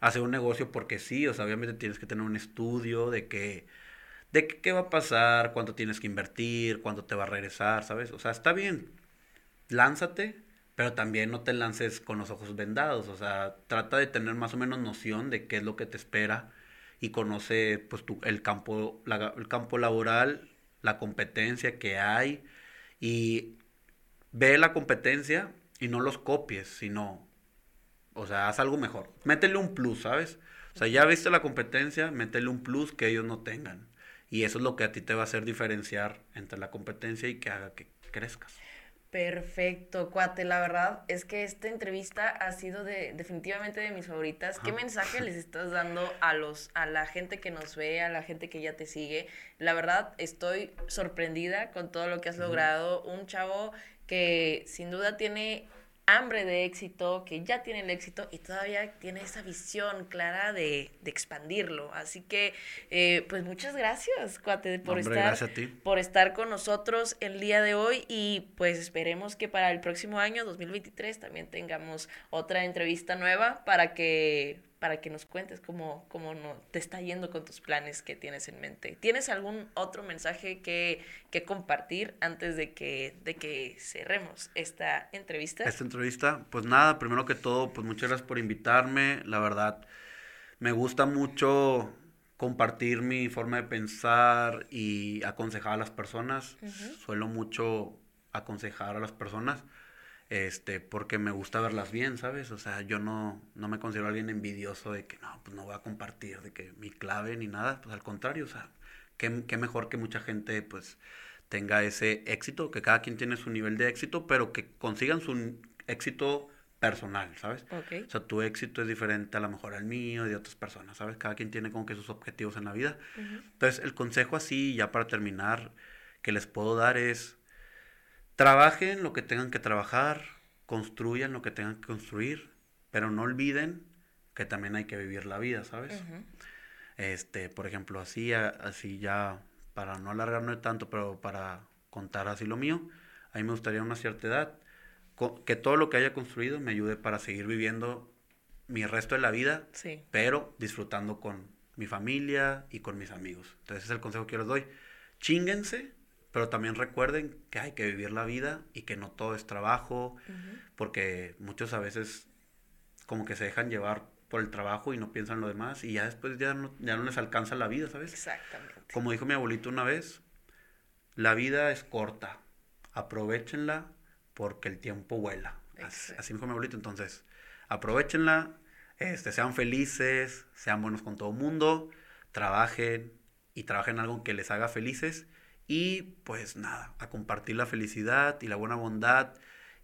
hacer un negocio porque sí, o sea, obviamente tienes que tener un estudio de que de qué va a pasar, cuánto tienes que invertir, cuánto te va a regresar, ¿sabes? O sea, está bien, lánzate, pero también no te lances con los ojos vendados, o sea, trata de tener más o menos noción de qué es lo que te espera y conoce pues tu, el campo la- el campo laboral, la competencia que hay y ve la competencia y no los copies, sino o sea, haz algo mejor. Métele un plus, ¿sabes? O sea, ya viste la competencia, métele un plus que ellos no tengan. Y eso es lo que a ti te va a hacer diferenciar entre la competencia y que haga que crezcas. Perfecto, cuate. La verdad es que esta entrevista ha sido de, definitivamente de mis favoritas. ¿Qué mensaje les estás dando a los, a la gente que nos ve, a la gente que ya te sigue? La verdad, estoy sorprendida con todo lo que has logrado. Un chavo que sin duda tiene hambre de éxito, que ya tiene el éxito y todavía tiene esa visión clara de, de expandirlo. Así que, eh, pues muchas gracias, cuate, por Hombre, estar gracias a ti. por estar con nosotros el día de hoy y pues esperemos que para el próximo año 2023 también tengamos otra entrevista nueva para que para que nos cuentes cómo, cómo no, te está yendo con tus planes que tienes en mente. ¿Tienes algún otro mensaje que, que compartir antes de que, de que cerremos esta entrevista? Esta entrevista, pues nada, primero que todo, pues muchas gracias por invitarme. La verdad, me gusta mucho compartir mi forma de pensar y aconsejar a las personas. Suelo mucho aconsejar a las personas, este, porque me gusta verlas bien, ¿sabes? O sea, yo no, no me considero alguien envidioso de que no, pues no voy a compartir de que mi clave ni nada, pues al contrario, o sea, qué, qué mejor que mucha gente, pues, tenga ese éxito, que cada quien tiene su nivel de éxito, pero que consigan su éxito personal, ¿sabes? Ok. O sea, tu éxito es diferente a lo mejor al mío y de otras personas, ¿sabes? Cada quien tiene como que sus objetivos en la vida. Ujú. Entonces, el consejo así, ya para terminar, que les puedo dar es, trabajen lo que tengan que trabajar, construyan lo que tengan que construir, pero no olviden que también hay que vivir la vida, ¿sabes? Este, por ejemplo, así, así ya, para no alargarme tanto, pero para contar así lo mío, a mí me gustaría una cierta edad que todo lo que haya construido me ayude para seguir viviendo mi resto de la vida, sí. pero disfrutando con mi familia y con mis amigos. Entonces ese es el consejo que yo les doy. Chinguense, pero también recuerden que hay que vivir la vida y que no todo es trabajo, porque muchos a veces como que se dejan llevar por el trabajo y no piensan en lo demás y ya después ya no, ya no les alcanza la vida, ¿sabes? Exactamente. Como dijo mi abuelito una vez, la vida es corta, aprovechenla porque el tiempo vuela. Así, así dijo mi abuelito, entonces aprovechenla, este, sean felices, sean buenos con todo el mundo, trabajen y trabajen algo que les haga felices y pues nada, a compartir la felicidad y la buena bondad.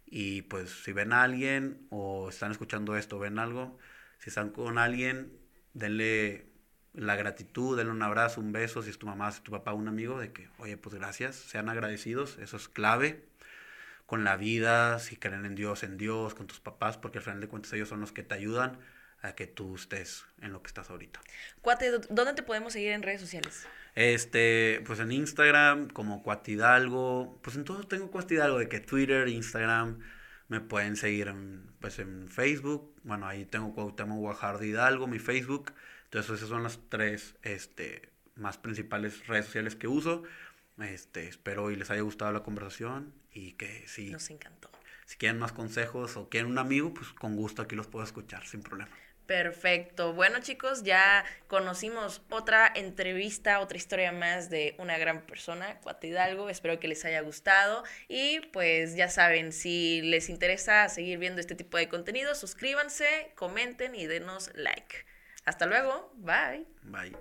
Y pues si ven a alguien o están escuchando esto, ven algo, si están con alguien, denle la gratitud, denle un abrazo, un beso, si es tu mamá, si es tu papá, un amigo, de que, oye, pues gracias, sean agradecidos, eso es clave con la vida, si creen en Dios, en Dios, con tus papás, porque al final de cuentas ellos son los que te ayudan a que tú estés en lo que estás ahorita. Cuate, ¿dónde te podemos seguir en redes sociales? Este, pues en Instagram, como Cuatidalgo, pues en todo tengo Cuatidalgo, de que Twitter, Instagram, me pueden seguir en, pues en Facebook, bueno, ahí tengo Cuauhtémoc Guajardo Hidalgo, mi Facebook, entonces esas son las tres, este, más principales redes sociales que uso, este, espero y les haya gustado la conversación y que si... Nos encantó. Si quieren más consejos o quieren un amigo, pues con gusto aquí los puedo escuchar sin problema. Perfecto. Bueno, chicos, ya conocimos otra entrevista, otra historia más de una gran persona, Cuate Hidalgo. Espero que les haya gustado. Y pues ya saben, si les interesa seguir viendo este tipo de contenido, suscríbanse, comenten y denos like. Hasta luego. Bye. Bye.